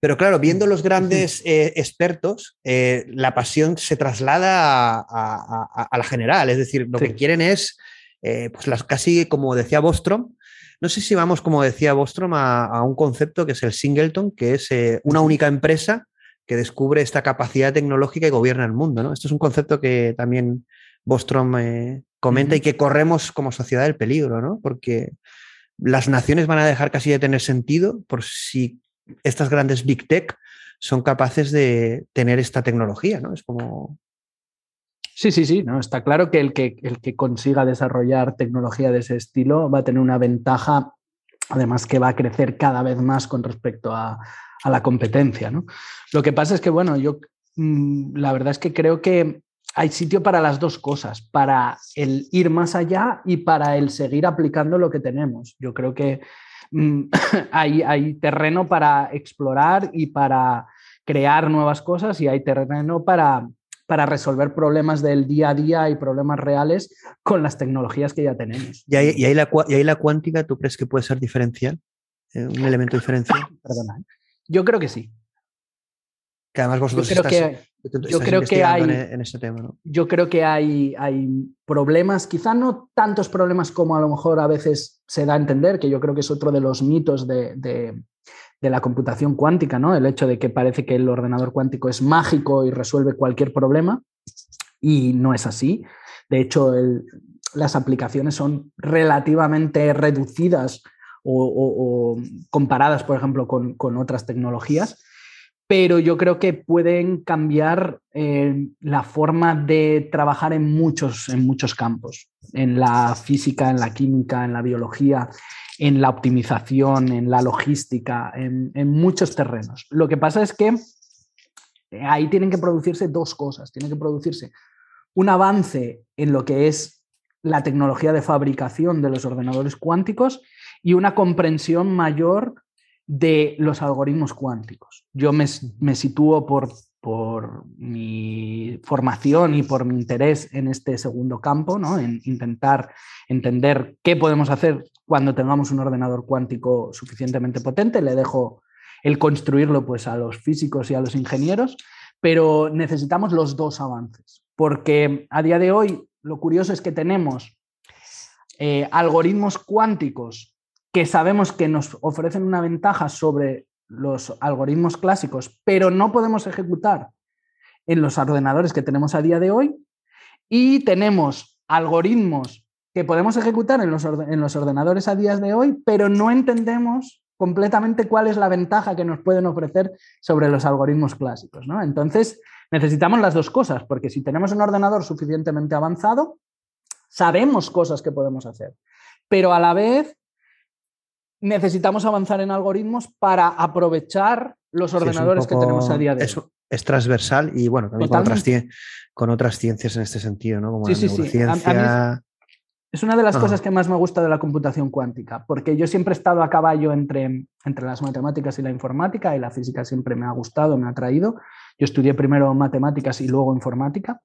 pero claro, viendo los grandes eh, expertos, eh, la pasión se traslada a, la general, es decir, lo que quieren es, eh, pues las, casi como decía Bostrom, no sé si vamos, como decía Bostrom, a, un concepto que es el singleton, que es una única empresa que descubre esta capacidad tecnológica y gobierna el mundo. ¿no? Esto es un concepto que también Bostrom eh, comenta y que corremos como sociedad el peligro, ¿no? porque las naciones van a dejar casi de tener sentido por si estas grandes big tech son capaces de tener esta tecnología. ¿no? Es como... Sí, sí, sí, no, está claro que el, que el que consiga desarrollar tecnología de ese estilo va a tener una ventaja, además que va a crecer cada vez más con respecto a, a la competencia. ¿no? Lo que pasa es que, bueno, yo mm, la verdad es que creo que hay sitio para las dos cosas, para el ir más allá y para el seguir aplicando lo que tenemos. Yo creo que mm, hay, hay terreno para explorar y para crear nuevas cosas y hay terreno para, para resolver problemas del día a día y problemas reales con las tecnologías que ya tenemos. ¿Y ahí, y la, y ahí la cuántica tú crees que puede ser diferencial? Eh, ¿Un elemento diferencial? Perdona. ¿eh? Yo creo que sí. Que además vosotros yo creo que, yo creo que hay, en, ese tema. ¿no? Yo creo que hay, hay problemas, quizá no tantos problemas como a lo mejor a veces se da a entender, que yo creo que es otro de los mitos de, de, la computación cuántica, ¿no? El hecho de que parece que el ordenador cuántico es mágico y resuelve cualquier problema, y no es así. De hecho, las aplicaciones son relativamente reducidas o, comparadas, por ejemplo, con, otras tecnologías, pero yo creo que pueden cambiar eh, la forma de trabajar en muchos, en muchos campos, en la física, en la química, en la biología, en la optimización, en la logística, en, en muchos terrenos. Lo que pasa es que ahí tienen que producirse dos cosas. Tiene que producirse un avance en lo que es la tecnología de fabricación de los ordenadores cuánticos y una comprensión mayor de los algoritmos cuánticos. Yo me, sitúo por, por, mi formación y por mi interés en este segundo campo, ¿no? en intentar entender qué podemos hacer cuando tengamos un ordenador cuántico suficientemente potente. Le dejo el construirlo pues, a los físicos y a los ingenieros, pero necesitamos los dos avances, porque a día de hoy lo curioso es que tenemos eh, algoritmos cuánticos que sabemos que nos ofrecen una ventaja sobre los algoritmos clásicos, pero no podemos ejecutar en los ordenadores que tenemos a día de hoy. Y tenemos algoritmos que podemos ejecutar en los, en los ordenadores a día de hoy, pero no entendemos completamente cuál es la ventaja que nos pueden ofrecer sobre los algoritmos clásicos. ¿no? Entonces, necesitamos las dos cosas, porque si tenemos un ordenador suficientemente avanzado, sabemos cosas que podemos hacer, pero a la vez necesitamos avanzar en algoritmos para aprovechar los ordenadores que tenemos a día de hoy. Es, transversal y bueno, también con otras, ciencias en este sentido, ¿no? Como la neurociencia. Es una de las cosas que más me gusta de la computación cuántica, porque yo siempre he estado a caballo entre, entre las matemáticas y la informática, y la física siempre me ha gustado, me ha atraído. Yo estudié primero matemáticas y luego informática,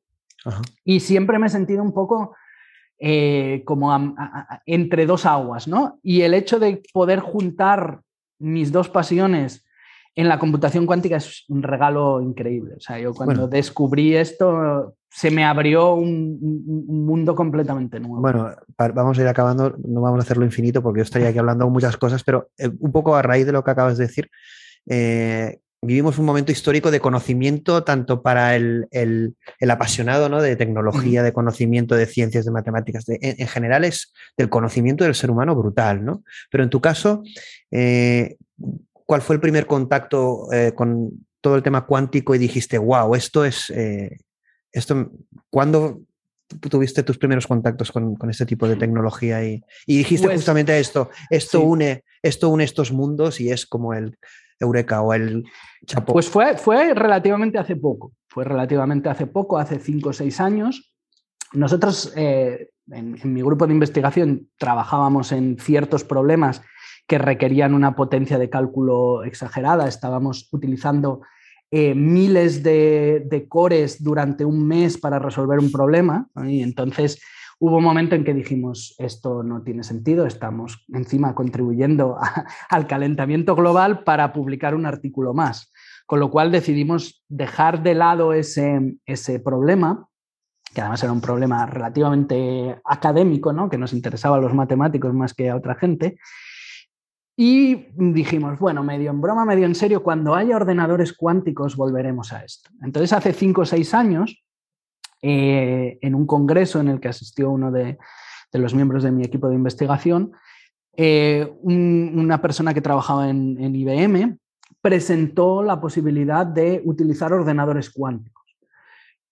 y siempre me he sentido un poco eh, como entre dos aguas, ¿no? Y el hecho de poder juntar mis dos pasiones en la computación cuántica es un regalo increíble. O sea, yo cuando descubrí esto se me abrió un, mundo completamente nuevo. Bueno, vamos a ir acabando, no vamos a hacerlo infinito porque yo estaría aquí hablando muchas cosas, pero eh, un poco a raíz de lo que acabas de decir, eh, vivimos un momento histórico de conocimiento tanto para el, apasionado ¿no? de tecnología, de conocimiento de ciencias, de matemáticas, en, general es del conocimiento del ser humano brutal, ¿no? Pero en tu caso, eh, ¿cuál fue el primer contacto con todo el tema cuántico y dijiste, wow, esto es, esto, ¿cuándo tuviste tus primeros contactos con, este tipo de tecnología y, dijiste pues justamente esto, esto, une, esto une estos mundos y es como el Eureka o el Pues fue, fue relativamente hace poco, fue relativamente hace poco, hace cinco o seis años. Nosotros eh, en, en mi grupo de investigación trabajábamos en ciertos problemas que requerían una potencia de cálculo exagerada, estábamos utilizando eh, miles de, cores durante un mes para resolver un problema. Y entonces hubo un momento en que dijimos, esto no tiene sentido, estamos encima contribuyendo al calentamiento global para publicar un artículo más. Con lo cual decidimos dejar de lado ese, ese problema que además era un problema relativamente académico, ¿no? que nos interesaba a los matemáticos más que a otra gente, y dijimos, bueno, medio en broma, medio en serio, cuando haya ordenadores cuánticos volveremos a esto. Entonces, hace cinco o seis años, eh, en un congreso en el que asistió uno de, los miembros de mi equipo de investigación, eh, una persona que trabajaba en, en IBM presentó la posibilidad de utilizar ordenadores cuánticos.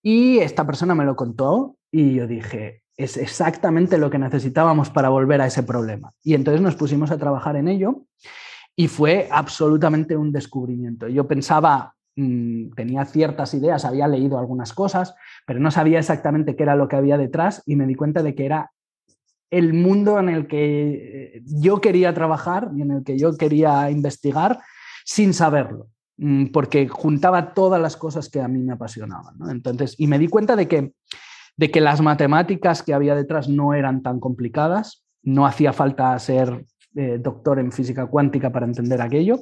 Y esta persona me lo contó y yo dije, es exactamente lo que necesitábamos para volver a ese problema. Y entonces nos pusimos a trabajar en ello y fue absolutamente un descubrimiento. Yo pensaba, mm, tenía ciertas ideas, había leído algunas cosas, pero no sabía exactamente qué era lo que había detrás y me di cuenta de que era el mundo en el que eh, yo quería trabajar y en el que yo quería investigar sin saberlo mm, porque juntaba todas las cosas que a mí me apasionaban. Entonces, y me di cuenta de que de que las matemáticas que había detrás no eran tan complicadas, no hacía falta ser eh, doctor en física cuántica para entender aquello.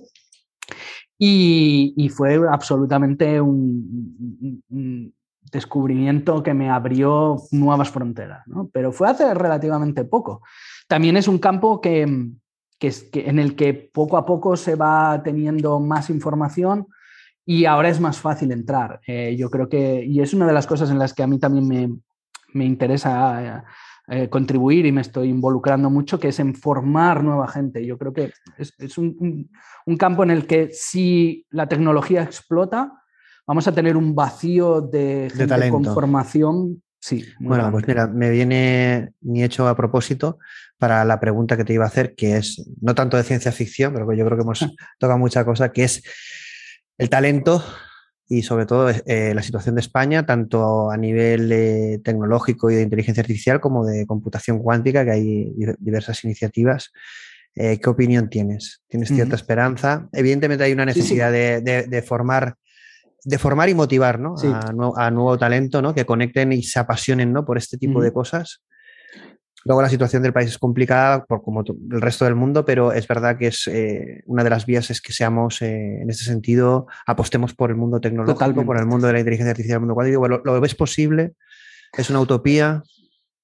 Y, fue absolutamente un, descubrimiento que me abrió nuevas fronteras, pero fue hace relativamente poco. También es un campo que, en el que poco a poco se va teniendo más información, y ahora es más fácil entrar. Eh, yo creo que, y es una de las cosas en las que a mí también me, me interesa eh, eh, contribuir y me estoy involucrando mucho, que es en formar nueva gente. Yo creo que es, un, campo en el que si la tecnología explota, vamos a tener un vacío de gente con formación. Sí, bueno, pues mira, me viene ni hecho a propósito para la pregunta que te iba a hacer, que es no tanto de ciencia ficción, pero yo creo que hemos tocado mucha cosa, que es el talento y sobre todo eh, la situación de España, tanto a nivel eh, tecnológico y de inteligencia artificial como de computación cuántica, que hay diversas iniciativas. Eh, ¿Qué opinión tienes? ¿Tienes cierta esperanza? Evidentemente hay una necesidad De, formar de formar y motivar ¿no? a, nuevo talento, ¿no? que conecten y se apasionen ¿no? por este tipo de cosas. Luego la situación del país es complicada, por como el resto del mundo, pero es verdad que es eh, una de las vías es que seamos, eh, en este sentido, apostemos por el mundo tecnológico, por el mundo de la inteligencia artificial, el mundo cuántico. ¿lo, ves posible? ¿Es una utopía?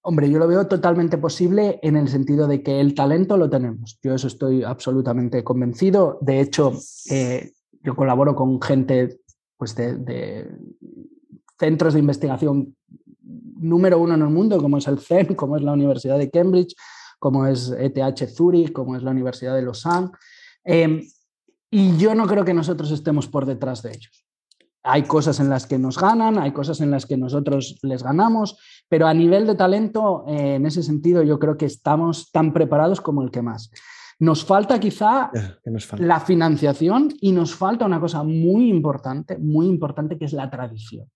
Hombre, yo lo veo totalmente posible en el sentido de que el talento lo tenemos. Yo eso estoy absolutamente convencido. De hecho, eh, yo colaboro con gente pues, de, centros de investigación número uno en el mundo, como es el CEN, como es la Universidad de Cambridge, como es ETH Zurich, como es la Universidad de Lausanne. Em, y yo no creo que nosotros estemos por detrás de ellos. Hay cosas en las que nos ganan, hay cosas en las que nosotros les ganamos, pero a nivel de talento, eh, en ese sentido, yo creo que estamos tan preparados como el que más. Nos falta quizá la financiación y nos falta una cosa muy importante, muy importante, que es la tradición.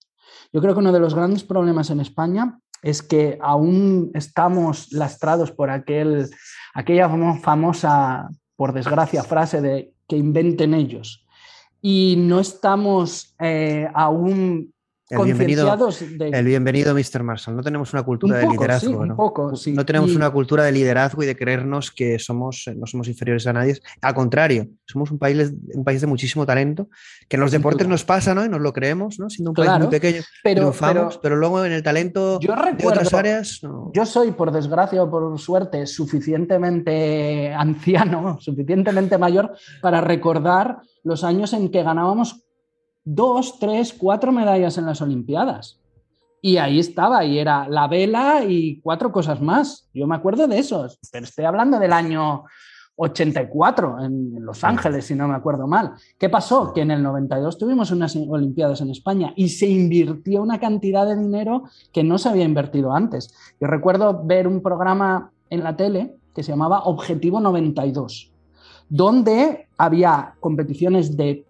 Yo creo que uno de los grandes problemas en España es que aún estamos lastrados por aquel, aquella famosa, por desgracia, frase de que inventen ellos. Y no estamos eh, aún el bienvenido, el bienvenido, Mr. Marshall. No tenemos una cultura de liderazgo. ¿no? Poco, no tenemos una cultura de liderazgo y de creernos que somos, no somos inferiores a nadie. Al contrario, somos un país, un país de muchísimo talento, que en los deportes nos pasa, ¿no? Y nos lo creemos, ¿no? Siendo un país muy pequeño, pero, pero, luego en el talento yo de otras áreas. Yo soy, por desgracia o por suerte, suficientemente anciano, suficientemente mayor para recordar los años en que ganábamos dos, tres, cuatro medallas en las Olimpiadas. Y ahí estaba, y era la vela y cuatro cosas más. Yo me acuerdo de esos, pero estoy hablando del año 84 en Los Ángeles, si no me acuerdo mal. ¿Qué pasó? Que en el 92 tuvimos unas Olimpiadas en España y se invirtió una cantidad de dinero que no se había invertido antes. Yo recuerdo ver un programa en la tele que se llamaba Objetivo 92, donde había competiciones de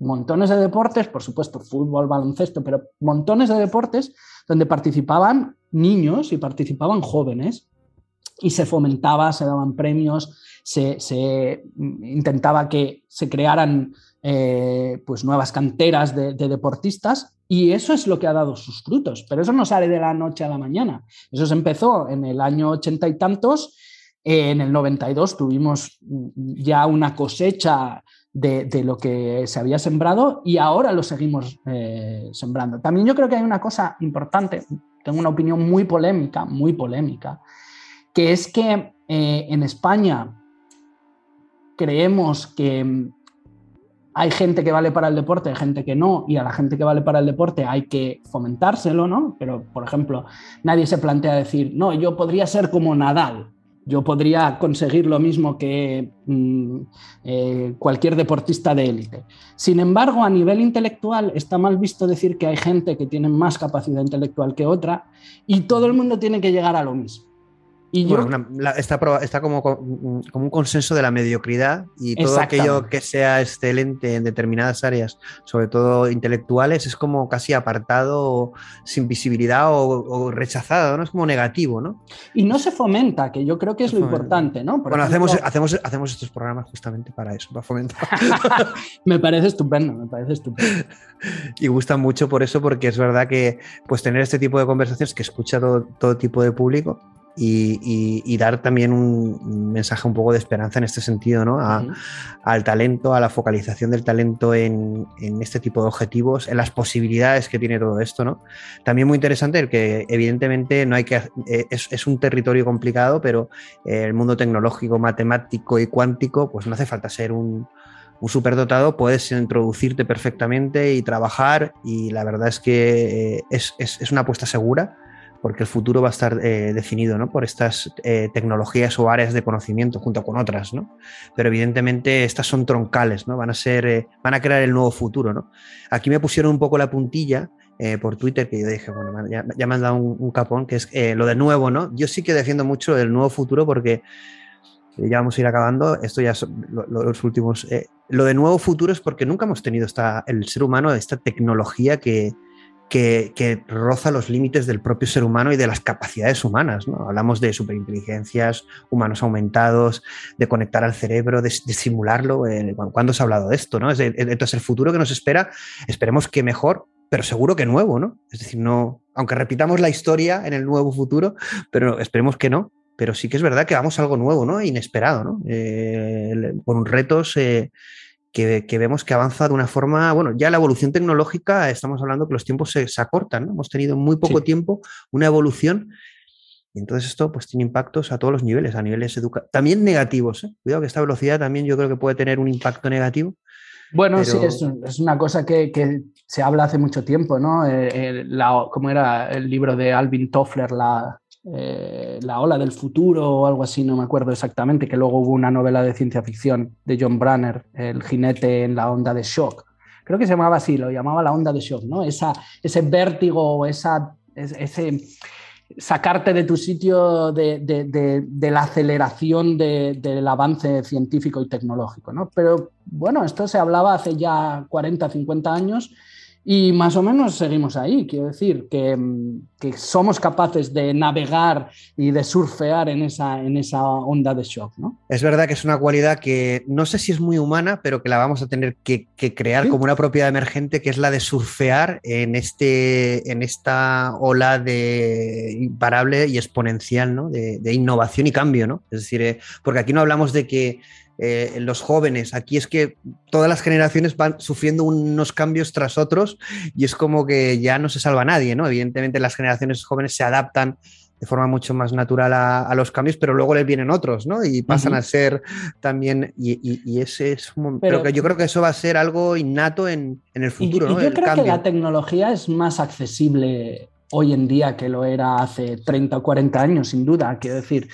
montones de deportes, por supuesto, fútbol, baloncesto, pero montones de deportes donde participaban niños y participaban jóvenes. Y se fomentaba, se daban premios, se, intentaba que se crearan eh, pues nuevas canteras de, deportistas. Y eso es lo que ha dado sus frutos, pero eso no sale de la noche a la mañana, eso se empezó en el año ochenta y tantos, en el 92 tuvimos ya una cosecha de, lo que se había sembrado y ahora lo seguimos eh, sembrando. También yo creo que hay una cosa importante, tengo una opinión muy polémica, muy polémica, que es que eh, en España creemos que hay gente que vale para el deporte, hay gente que no, y a la gente que vale para el deporte hay que fomentárselo, ¿no? Pero, por ejemplo, nadie se plantea decir, no, yo podría ser como Nadal, yo podría conseguir lo mismo que mm, eh, cualquier deportista de élite. Sin embargo, a nivel intelectual está mal visto decir que hay gente que tiene más capacidad intelectual que otra y todo el mundo tiene que llegar a lo mismo está, como, como, un consenso de la mediocridad y todo aquello que sea excelente en determinadas áreas, sobre todo intelectuales, es como casi apartado, sin visibilidad o, rechazado, ¿no? Es como negativo, ¿no? Y no se fomenta, que yo creo que es lo importante, ¿no? bueno, hacemos, hacemos, hacemos estos programas justamente para eso, para fomentar. me parece estupendo, me parece estupendo. y gusta mucho por eso, porque es verdad que pues tener este tipo de conversaciones que escucha todo, todo tipo de público, y, dar también un mensaje un poco de esperanza en este sentido, ¿no? Al talento, a la focalización del talento en, este tipo de objetivos, en las posibilidades que tiene todo esto, ¿no? También muy interesante el que evidentemente no hay que eh, es, un territorio complicado, pero eh, el mundo tecnológico, matemático y cuántico, pues no hace falta ser un, un superdotado, puedes introducirte perfectamente y trabajar y la verdad es que eh, es, es una apuesta segura porque el futuro va a estar eh, definido ¿no? por estas eh, tecnologías o áreas de conocimiento junto con otras, ¿no? Pero evidentemente estas son troncales, ¿no? Van a ser, eh, van a crear el nuevo futuro, ¿no? Aquí me pusieron un poco la puntilla por Twitter que yo dije, bueno, ya, me han dado un, capón, que es lo de nuevo, ¿no? Yo sí que defiendo mucho el nuevo futuro porque ya vamos a ir acabando, esto ya son los últimos. lo de nuevo futuro es porque nunca hemos tenido esta, el ser humano esta tecnología que, que, roza los límites del propio ser humano y de las capacidades humanas. ¿no? Hablamos de superinteligencias, humanos aumentados, de conectar al cerebro, de, simularlo. Eh, ¿Cuándo se ha hablado de esto? ¿no? Entonces, el futuro que nos espera, esperemos que mejor, pero seguro que nuevo, ¿no? Es decir, no, aunque repitamos la historia en el nuevo futuro, pero esperemos que no. Pero sí que es verdad que vamos a algo nuevo, ¿no? Inesperado, ¿no? Eh, con retos eh, que, vemos que avanza de una forma, bueno, ya la evolución tecnológica, estamos hablando que los tiempos se, acortan, ¿no? Hemos tenido muy poco tiempo una evolución Y entonces esto pues tiene impactos a todos los niveles, a niveles educativos, también negativos. ¿eh? Cuidado que esta velocidad también yo creo que puede tener un impacto negativo. Bueno, sí, es, una cosa que, se habla hace mucho tiempo, ¿no? Eh, eh, la, ¿Cómo era el libro de Alvin Toffler, la, la ola del futuro o algo así, no me acuerdo exactamente, que luego hubo una novela de ciencia ficción de John Branner, El jinete en la onda de shock. Creo que se llamaba así, lo llamaba la onda de shock, ¿no? Esa, ese vértigo, esa, ese sacarte de tu sitio de, la aceleración del avance científico y tecnológico. ¿no? Pero bueno, esto se hablaba hace ya 40, 50 años y más o menos seguimos ahí, quiero decir, que, somos capaces de navegar y de surfear en esa, en esa onda de shock. ¿no? Es verdad que es una cualidad que no sé si es muy humana, pero que la vamos a tener que, crear como una propiedad emergente, que es la de surfear en, este, en esta ola de imparable y exponencial ¿no? de, de, innovación y cambio. ¿no? Es decir, eh, porque aquí no hablamos de que eh, los jóvenes. Aquí es que todas las generaciones van sufriendo unos cambios tras otros y es como que ya no se salva nadie, ¿no? Evidentemente las generaciones jóvenes se adaptan de forma mucho más natural a, los cambios, pero luego les vienen otros, ¿no? Y pasan a ser también, y, ese es un, pero, que yo creo que eso va a ser algo innato en, el futuro, ¿no? Yo creo que la tecnología es más accesible hoy en día que lo era hace 30 o 40 años, sin duda. Quiero decir,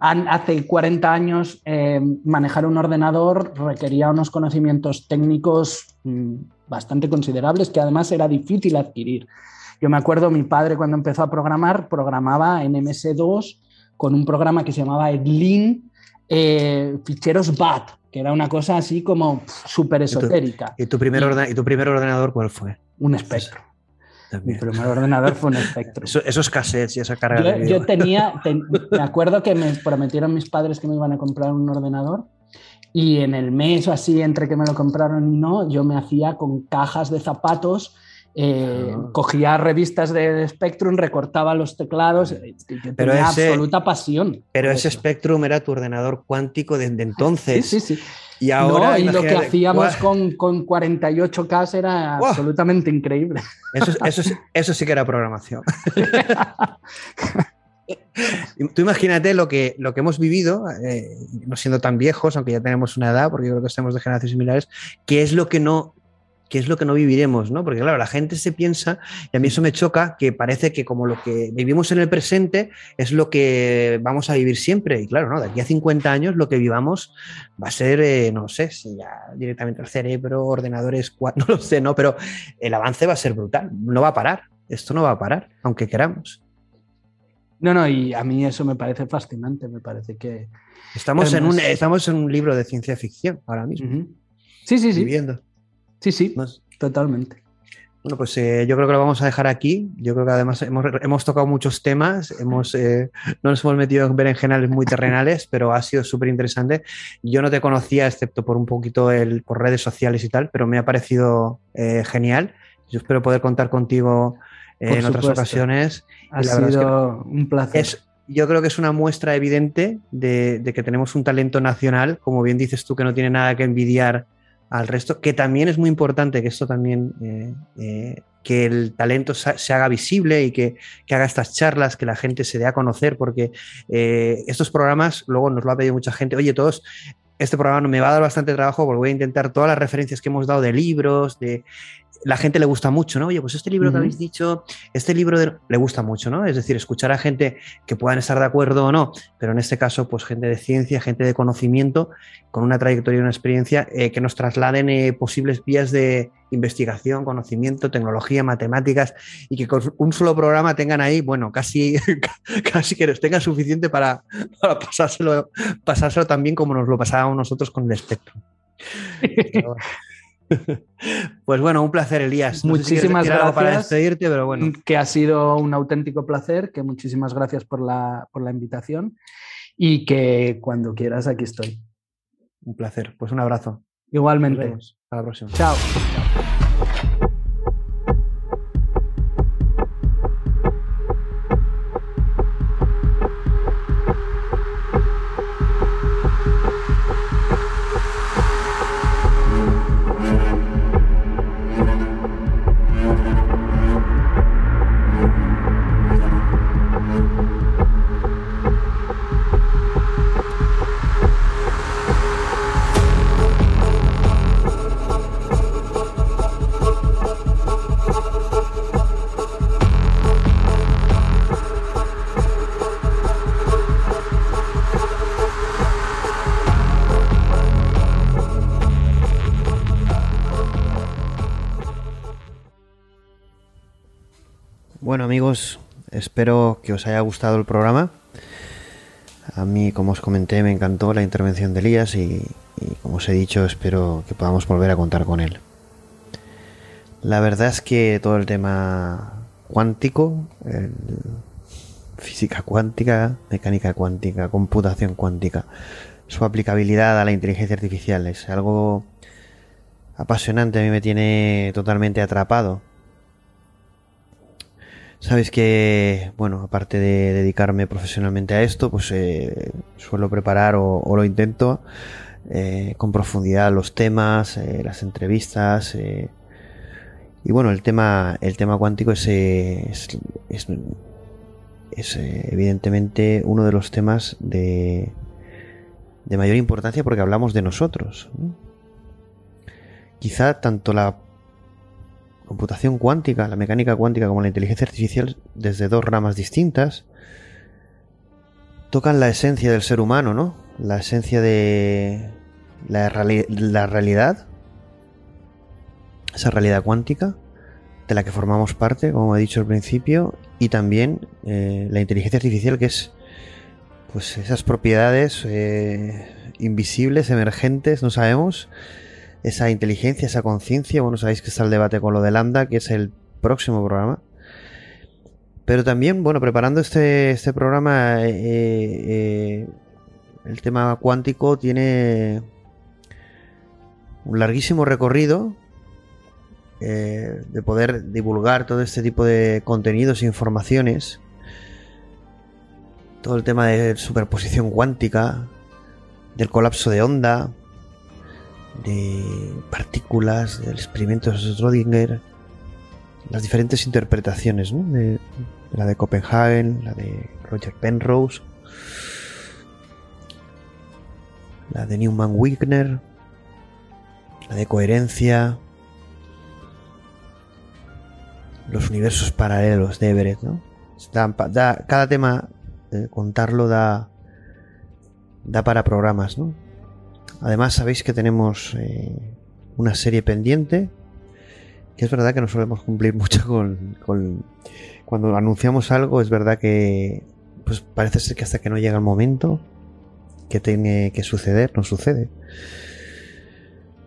hace 40 años eh, manejar un ordenador requería unos conocimientos técnicos mm, bastante considerables que además era difícil adquirir. Yo me acuerdo, mi padre cuando empezó a programar, programaba en MS2 con un programa que se llamaba Edlin, eh, ficheros BAT, que era una cosa así como súper esotérica. ¿Y tu, primer ¿Y tu primer ordenador cuál fue? Un espectro. Mi primer ordenador fue un espectro. esos cassettes y esa carga yo, de Yo tenía, me acuerdo que me prometieron mis padres que me iban a comprar un ordenador y en el mes o así, entre que me lo compraron y no, yo me hacía con cajas de zapatos. Eh, ah. Cogía revistas de Spectrum, recortaba los teclados, pero tenía absoluta pasión. Pero ese Spectrum era tu ordenador cuántico desde entonces. Sí, sí, sí. Y ahora. y lo que hacíamos con, con 48K era absolutamente increíble. Eso, eso, eso sí que era programación. Tú imagínate lo que, lo que hemos vivido, eh, no siendo tan viejos, aunque ya tenemos una edad, porque yo creo que estamos de generaciones similares, que es lo que no qué es lo que no viviremos, ¿no? Porque claro, la gente se piensa, y a mí eso me choca, que parece que como lo que vivimos en el presente es lo que vamos a vivir siempre. Y claro, ¿no? De aquí a 50 años lo que vivamos va a ser, eh, no sé, si ya directamente el cerebro, ordenadores, no lo sé, ¿no? Pero el avance va a ser brutal, no va a parar. Esto no va a parar, aunque queramos. No, no, y a mí eso me parece fascinante, me parece que... Estamos, en un, estamos en un libro de ciencia ficción ahora mismo. Sí, sí, sí. Viviendo. Sí, sí, totalmente. Bueno, pues eh, yo creo que lo vamos a dejar aquí. Yo creo que además hemos, tocado muchos temas, hemos, eh, no nos hemos metido en berenjenales muy terrenales, pero ha sido súper interesante. Yo no te conocía, excepto por un poquito el, por redes sociales y tal, pero me ha parecido eh, genial. Yo espero poder contar contigo en otras ocasiones. Ha sido un placer. yo creo que es una muestra evidente de, de que tenemos un talento nacional, como bien dices tú, que no tiene nada que envidiar al resto, que también es muy importante que esto también, eh, eh, que el talento se haga visible y que, haga estas charlas, que la gente se dé a conocer, porque eh, estos programas, luego nos lo ha pedido mucha gente, oye, todos, este programa me va a dar bastante trabajo porque voy a intentar todas las referencias que hemos dado de libros, de la gente le gusta mucho, ¿no? Oye, pues este libro que habéis dicho, este libro le gusta mucho, ¿no? Es decir, escuchar a gente que puedan estar de acuerdo o no, pero en este caso, pues gente de ciencia, gente de conocimiento, con una trayectoria y una experiencia eh, que nos trasladen eh, posibles vías de investigación, conocimiento, tecnología, matemáticas y que con un solo programa tengan ahí, bueno, casi, casi que nos tengan suficiente para, pasárselo, pasárselo tan bien como nos lo pasábamos nosotros con el espectro. Pues bueno, un placer, Elías. muchísimas gracias. Para despedirte, pero bueno. Que ha sido un auténtico placer, que muchísimas gracias por la, por la invitación y que cuando quieras aquí estoy. Un placer. Pues un abrazo. Igualmente. Hasta la próxima. Chao. Amigos, espero que os haya gustado el programa. A mí, como os comenté, me encantó la intervención de Elías y, como os he dicho, espero que podamos volver a contar con él. La verdad es que todo el tema cuántico, física cuántica, mecánica cuántica, computación cuántica, su aplicabilidad a la inteligencia artificial es algo apasionante, a mí me tiene totalmente atrapado. Sabéis que, bueno, aparte de dedicarme profesionalmente a esto, pues eh, suelo preparar o, lo intento eh, con profundidad los temas, eh, las entrevistas. y bueno, el tema, el tema cuántico es, es, es, evidentemente uno de los temas de, de mayor importancia porque hablamos de nosotros. Quizá tanto la computación cuántica, la mecánica cuántica como la inteligencia artificial, desde dos ramas distintas, tocan la esencia del ser humano, ¿no? La esencia de la, realidad, esa realidad cuántica, de la que formamos parte, como he dicho al principio, y también eh, la inteligencia artificial, que es pues esas propiedades eh, invisibles, emergentes, no sabemos, esa inteligencia, esa conciencia. Bueno, sabéis que está el debate con lo de Lambda, que es el próximo programa. Pero también, bueno, preparando este, este programa, eh, eh, el tema cuántico tiene un larguísimo recorrido eh, de poder divulgar todo este tipo de contenidos e informaciones. Todo el tema de superposición cuántica, del colapso de onda, de partículas, del experimento de Schrödinger, las diferentes interpretaciones, de, la de Copenhagen, la de Roger Penrose, la de Newman Wigner, la de coherencia, los universos paralelos de Everett, ¿no? cada tema, eh, contarlo da, da para programas, ¿no? Además, sabéis que tenemos eh, una serie pendiente. Que es verdad que no solemos cumplir mucho con, Cuando anunciamos algo, es verdad que. Pues parece ser que hasta que no llega el momento que tiene que suceder, no sucede.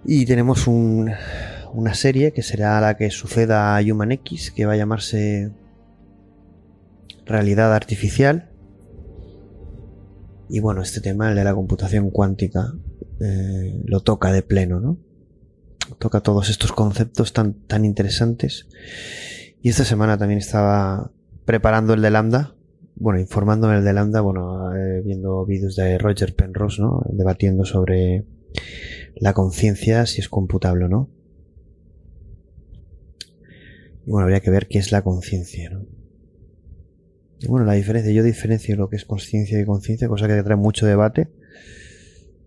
Y tenemos una serie que será la que suceda a Human X, que va a llamarse Realidad Artificial. Y bueno, este tema, el de la computación cuántica, eh, lo toca de pleno, ¿no? Toca todos estos conceptos tan, tan interesantes. Y esta semana también estaba preparando el de Lambda, bueno, informándome el de Lambda, bueno, eh, viendo vídeos de Roger Penrose, ¿no? Debatiendo sobre la conciencia, si es computable o no. Y bueno, habría que ver qué es la conciencia, ¿no? Y bueno, la diferencia, yo diferencio lo que es conciencia y conciencia, cosa que trae mucho debate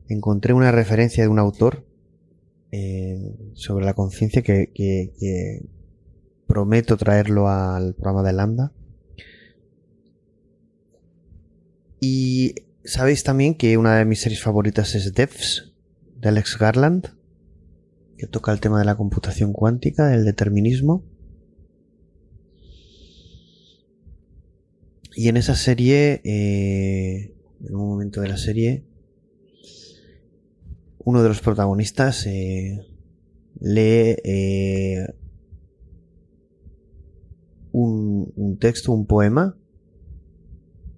encontré una referencia de un autor eh, sobre la conciencia que, prometo traerlo al programa de Lambda. Y sabéis también que una de mis series favoritas es Devs, de Alex Garland, que toca el tema de la computación cuántica, del determinismo. Y en esa serie, eh, en un momento de la serie, uno de los protagonistas eh, lee eh, un, texto, un poema,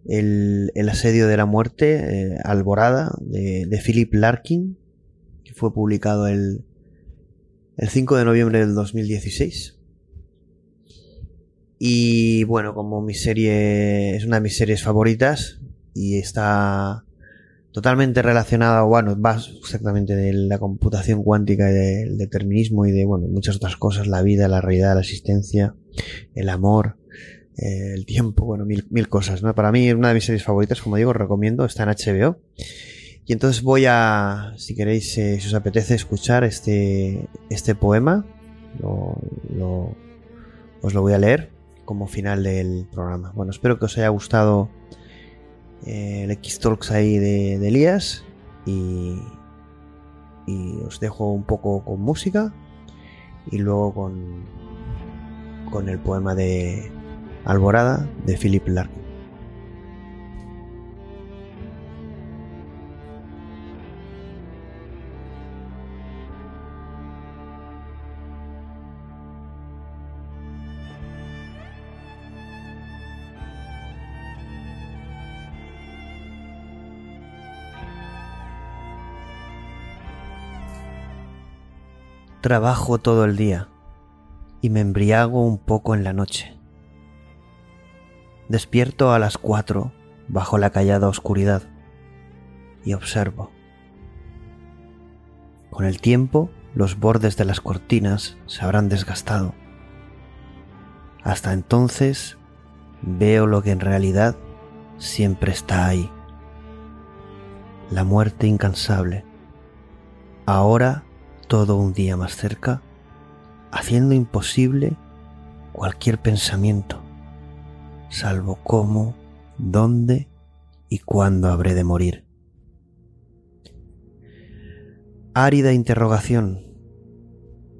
el, asedio de la muerte, eh, Alborada, de, Philip Larkin, que fue publicado el, el 5 de noviembre del 2016. Y bueno, como mi serie es una de mis series favoritas y está totalmente relacionada, bueno, va exactamente de la computación cuántica y del determinismo y de, bueno, muchas otras cosas, la vida, la realidad, la existencia, el amor, eh, el tiempo, bueno, mil, mil cosas, ¿no? Para mí, una de mis series favoritas, como digo, recomiendo, está en HBO. Y entonces voy a, si queréis, eh, si os apetece escuchar este, este poema, os lo voy a leer como final del programa. Bueno, espero que os haya gustado eh, el X-Talks ahí de, Elías y, y os dejo un poco con música y luego con, con el poema de, Alborada de Philip Lark. Trabajo todo el día y me embriago un poco en la noche. Despierto a las cuatro bajo la callada oscuridad y observo. Con el tiempo los bordes de las cortinas se habrán desgastado. Hasta entonces veo lo que en realidad siempre está ahí. La muerte incansable. Ahora todo un día más cerca, haciendo imposible cualquier pensamiento, salvo cómo, dónde y cuándo habré de morir. Árida interrogación.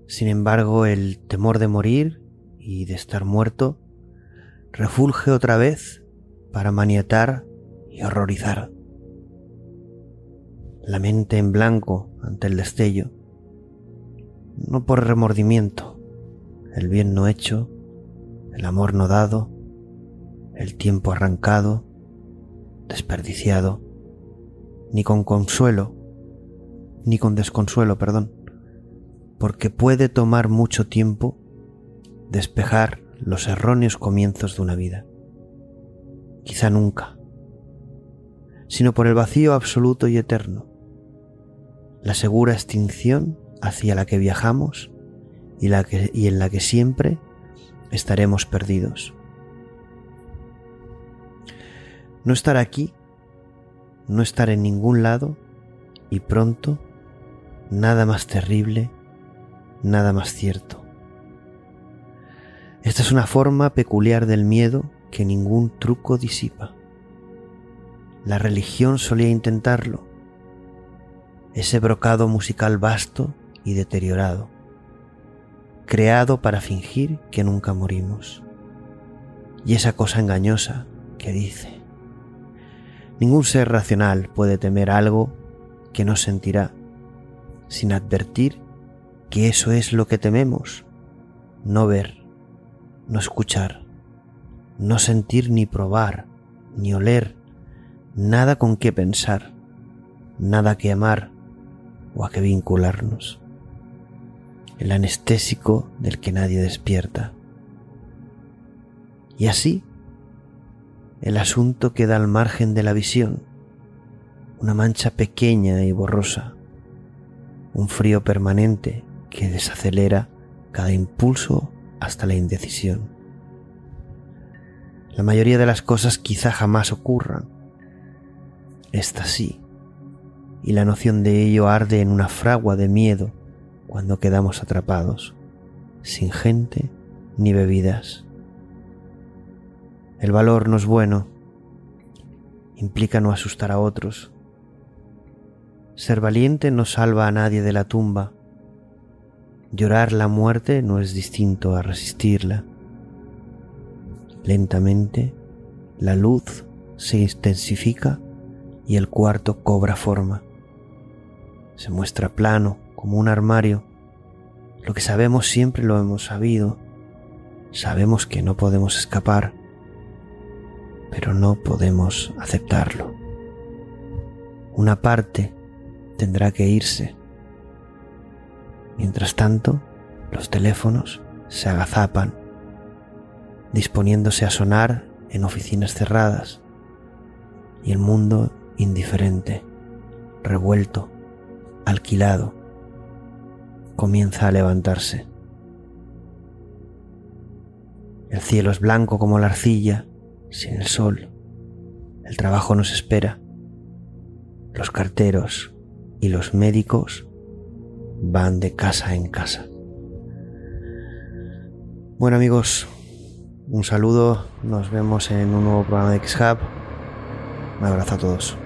Sin embargo, el temor de morir y de estar muerto refulge otra vez para maniatar y horrorizar. La mente en blanco ante el destello no por remordimiento, el bien no hecho, el amor no dado, el tiempo arrancado, desperdiciado, ni con consuelo, ni con desconsuelo, perdón, porque puede tomar mucho tiempo despejar los erróneos comienzos de una vida. Quizá nunca, sino por el vacío absoluto y eterno, la segura extinción hacia la que viajamos y, la que, y en la que siempre estaremos perdidos. No estar aquí, no estar en ningún lado y pronto nada más terrible, nada más cierto. Esta es una forma peculiar del miedo que ningún truco disipa. La religión solía intentarlo. Ese brocado musical vasto y deteriorado, creado para fingir que nunca morimos. Y esa cosa engañosa que dice, ningún ser racional puede temer algo que no sentirá, sin advertir que eso es lo que tememos, no ver, no escuchar, no sentir ni probar, ni oler, nada con qué pensar, nada que amar o a qué vincularnos el anestésico del que nadie despierta. Y así, el asunto queda al margen de la visión, una mancha pequeña y borrosa, un frío permanente que desacelera cada impulso hasta la indecisión. La mayoría de las cosas quizá jamás ocurran. Esta sí, y la noción de ello arde en una fragua de miedo cuando quedamos atrapados, sin gente ni bebidas. El valor no es bueno, implica no asustar a otros. Ser valiente no salva a nadie de la tumba. Llorar la muerte no es distinto a resistirla. Lentamente, la luz se intensifica y el cuarto cobra forma. Se muestra plano, como un armario. Lo que sabemos siempre lo hemos sabido. Sabemos que no podemos escapar, pero no podemos aceptarlo. Una parte tendrá que irse. Mientras tanto, los teléfonos se agazapan, disponiéndose a sonar en oficinas cerradas, y el mundo indiferente, revuelto, alquilado, comienza a levantarse. El cielo es blanco como la arcilla, sin el sol. El trabajo nos espera. Los carteros y los médicos van de casa en casa. Bueno amigos, un saludo, nos vemos en un nuevo programa de X-Hub. Un abrazo a todos.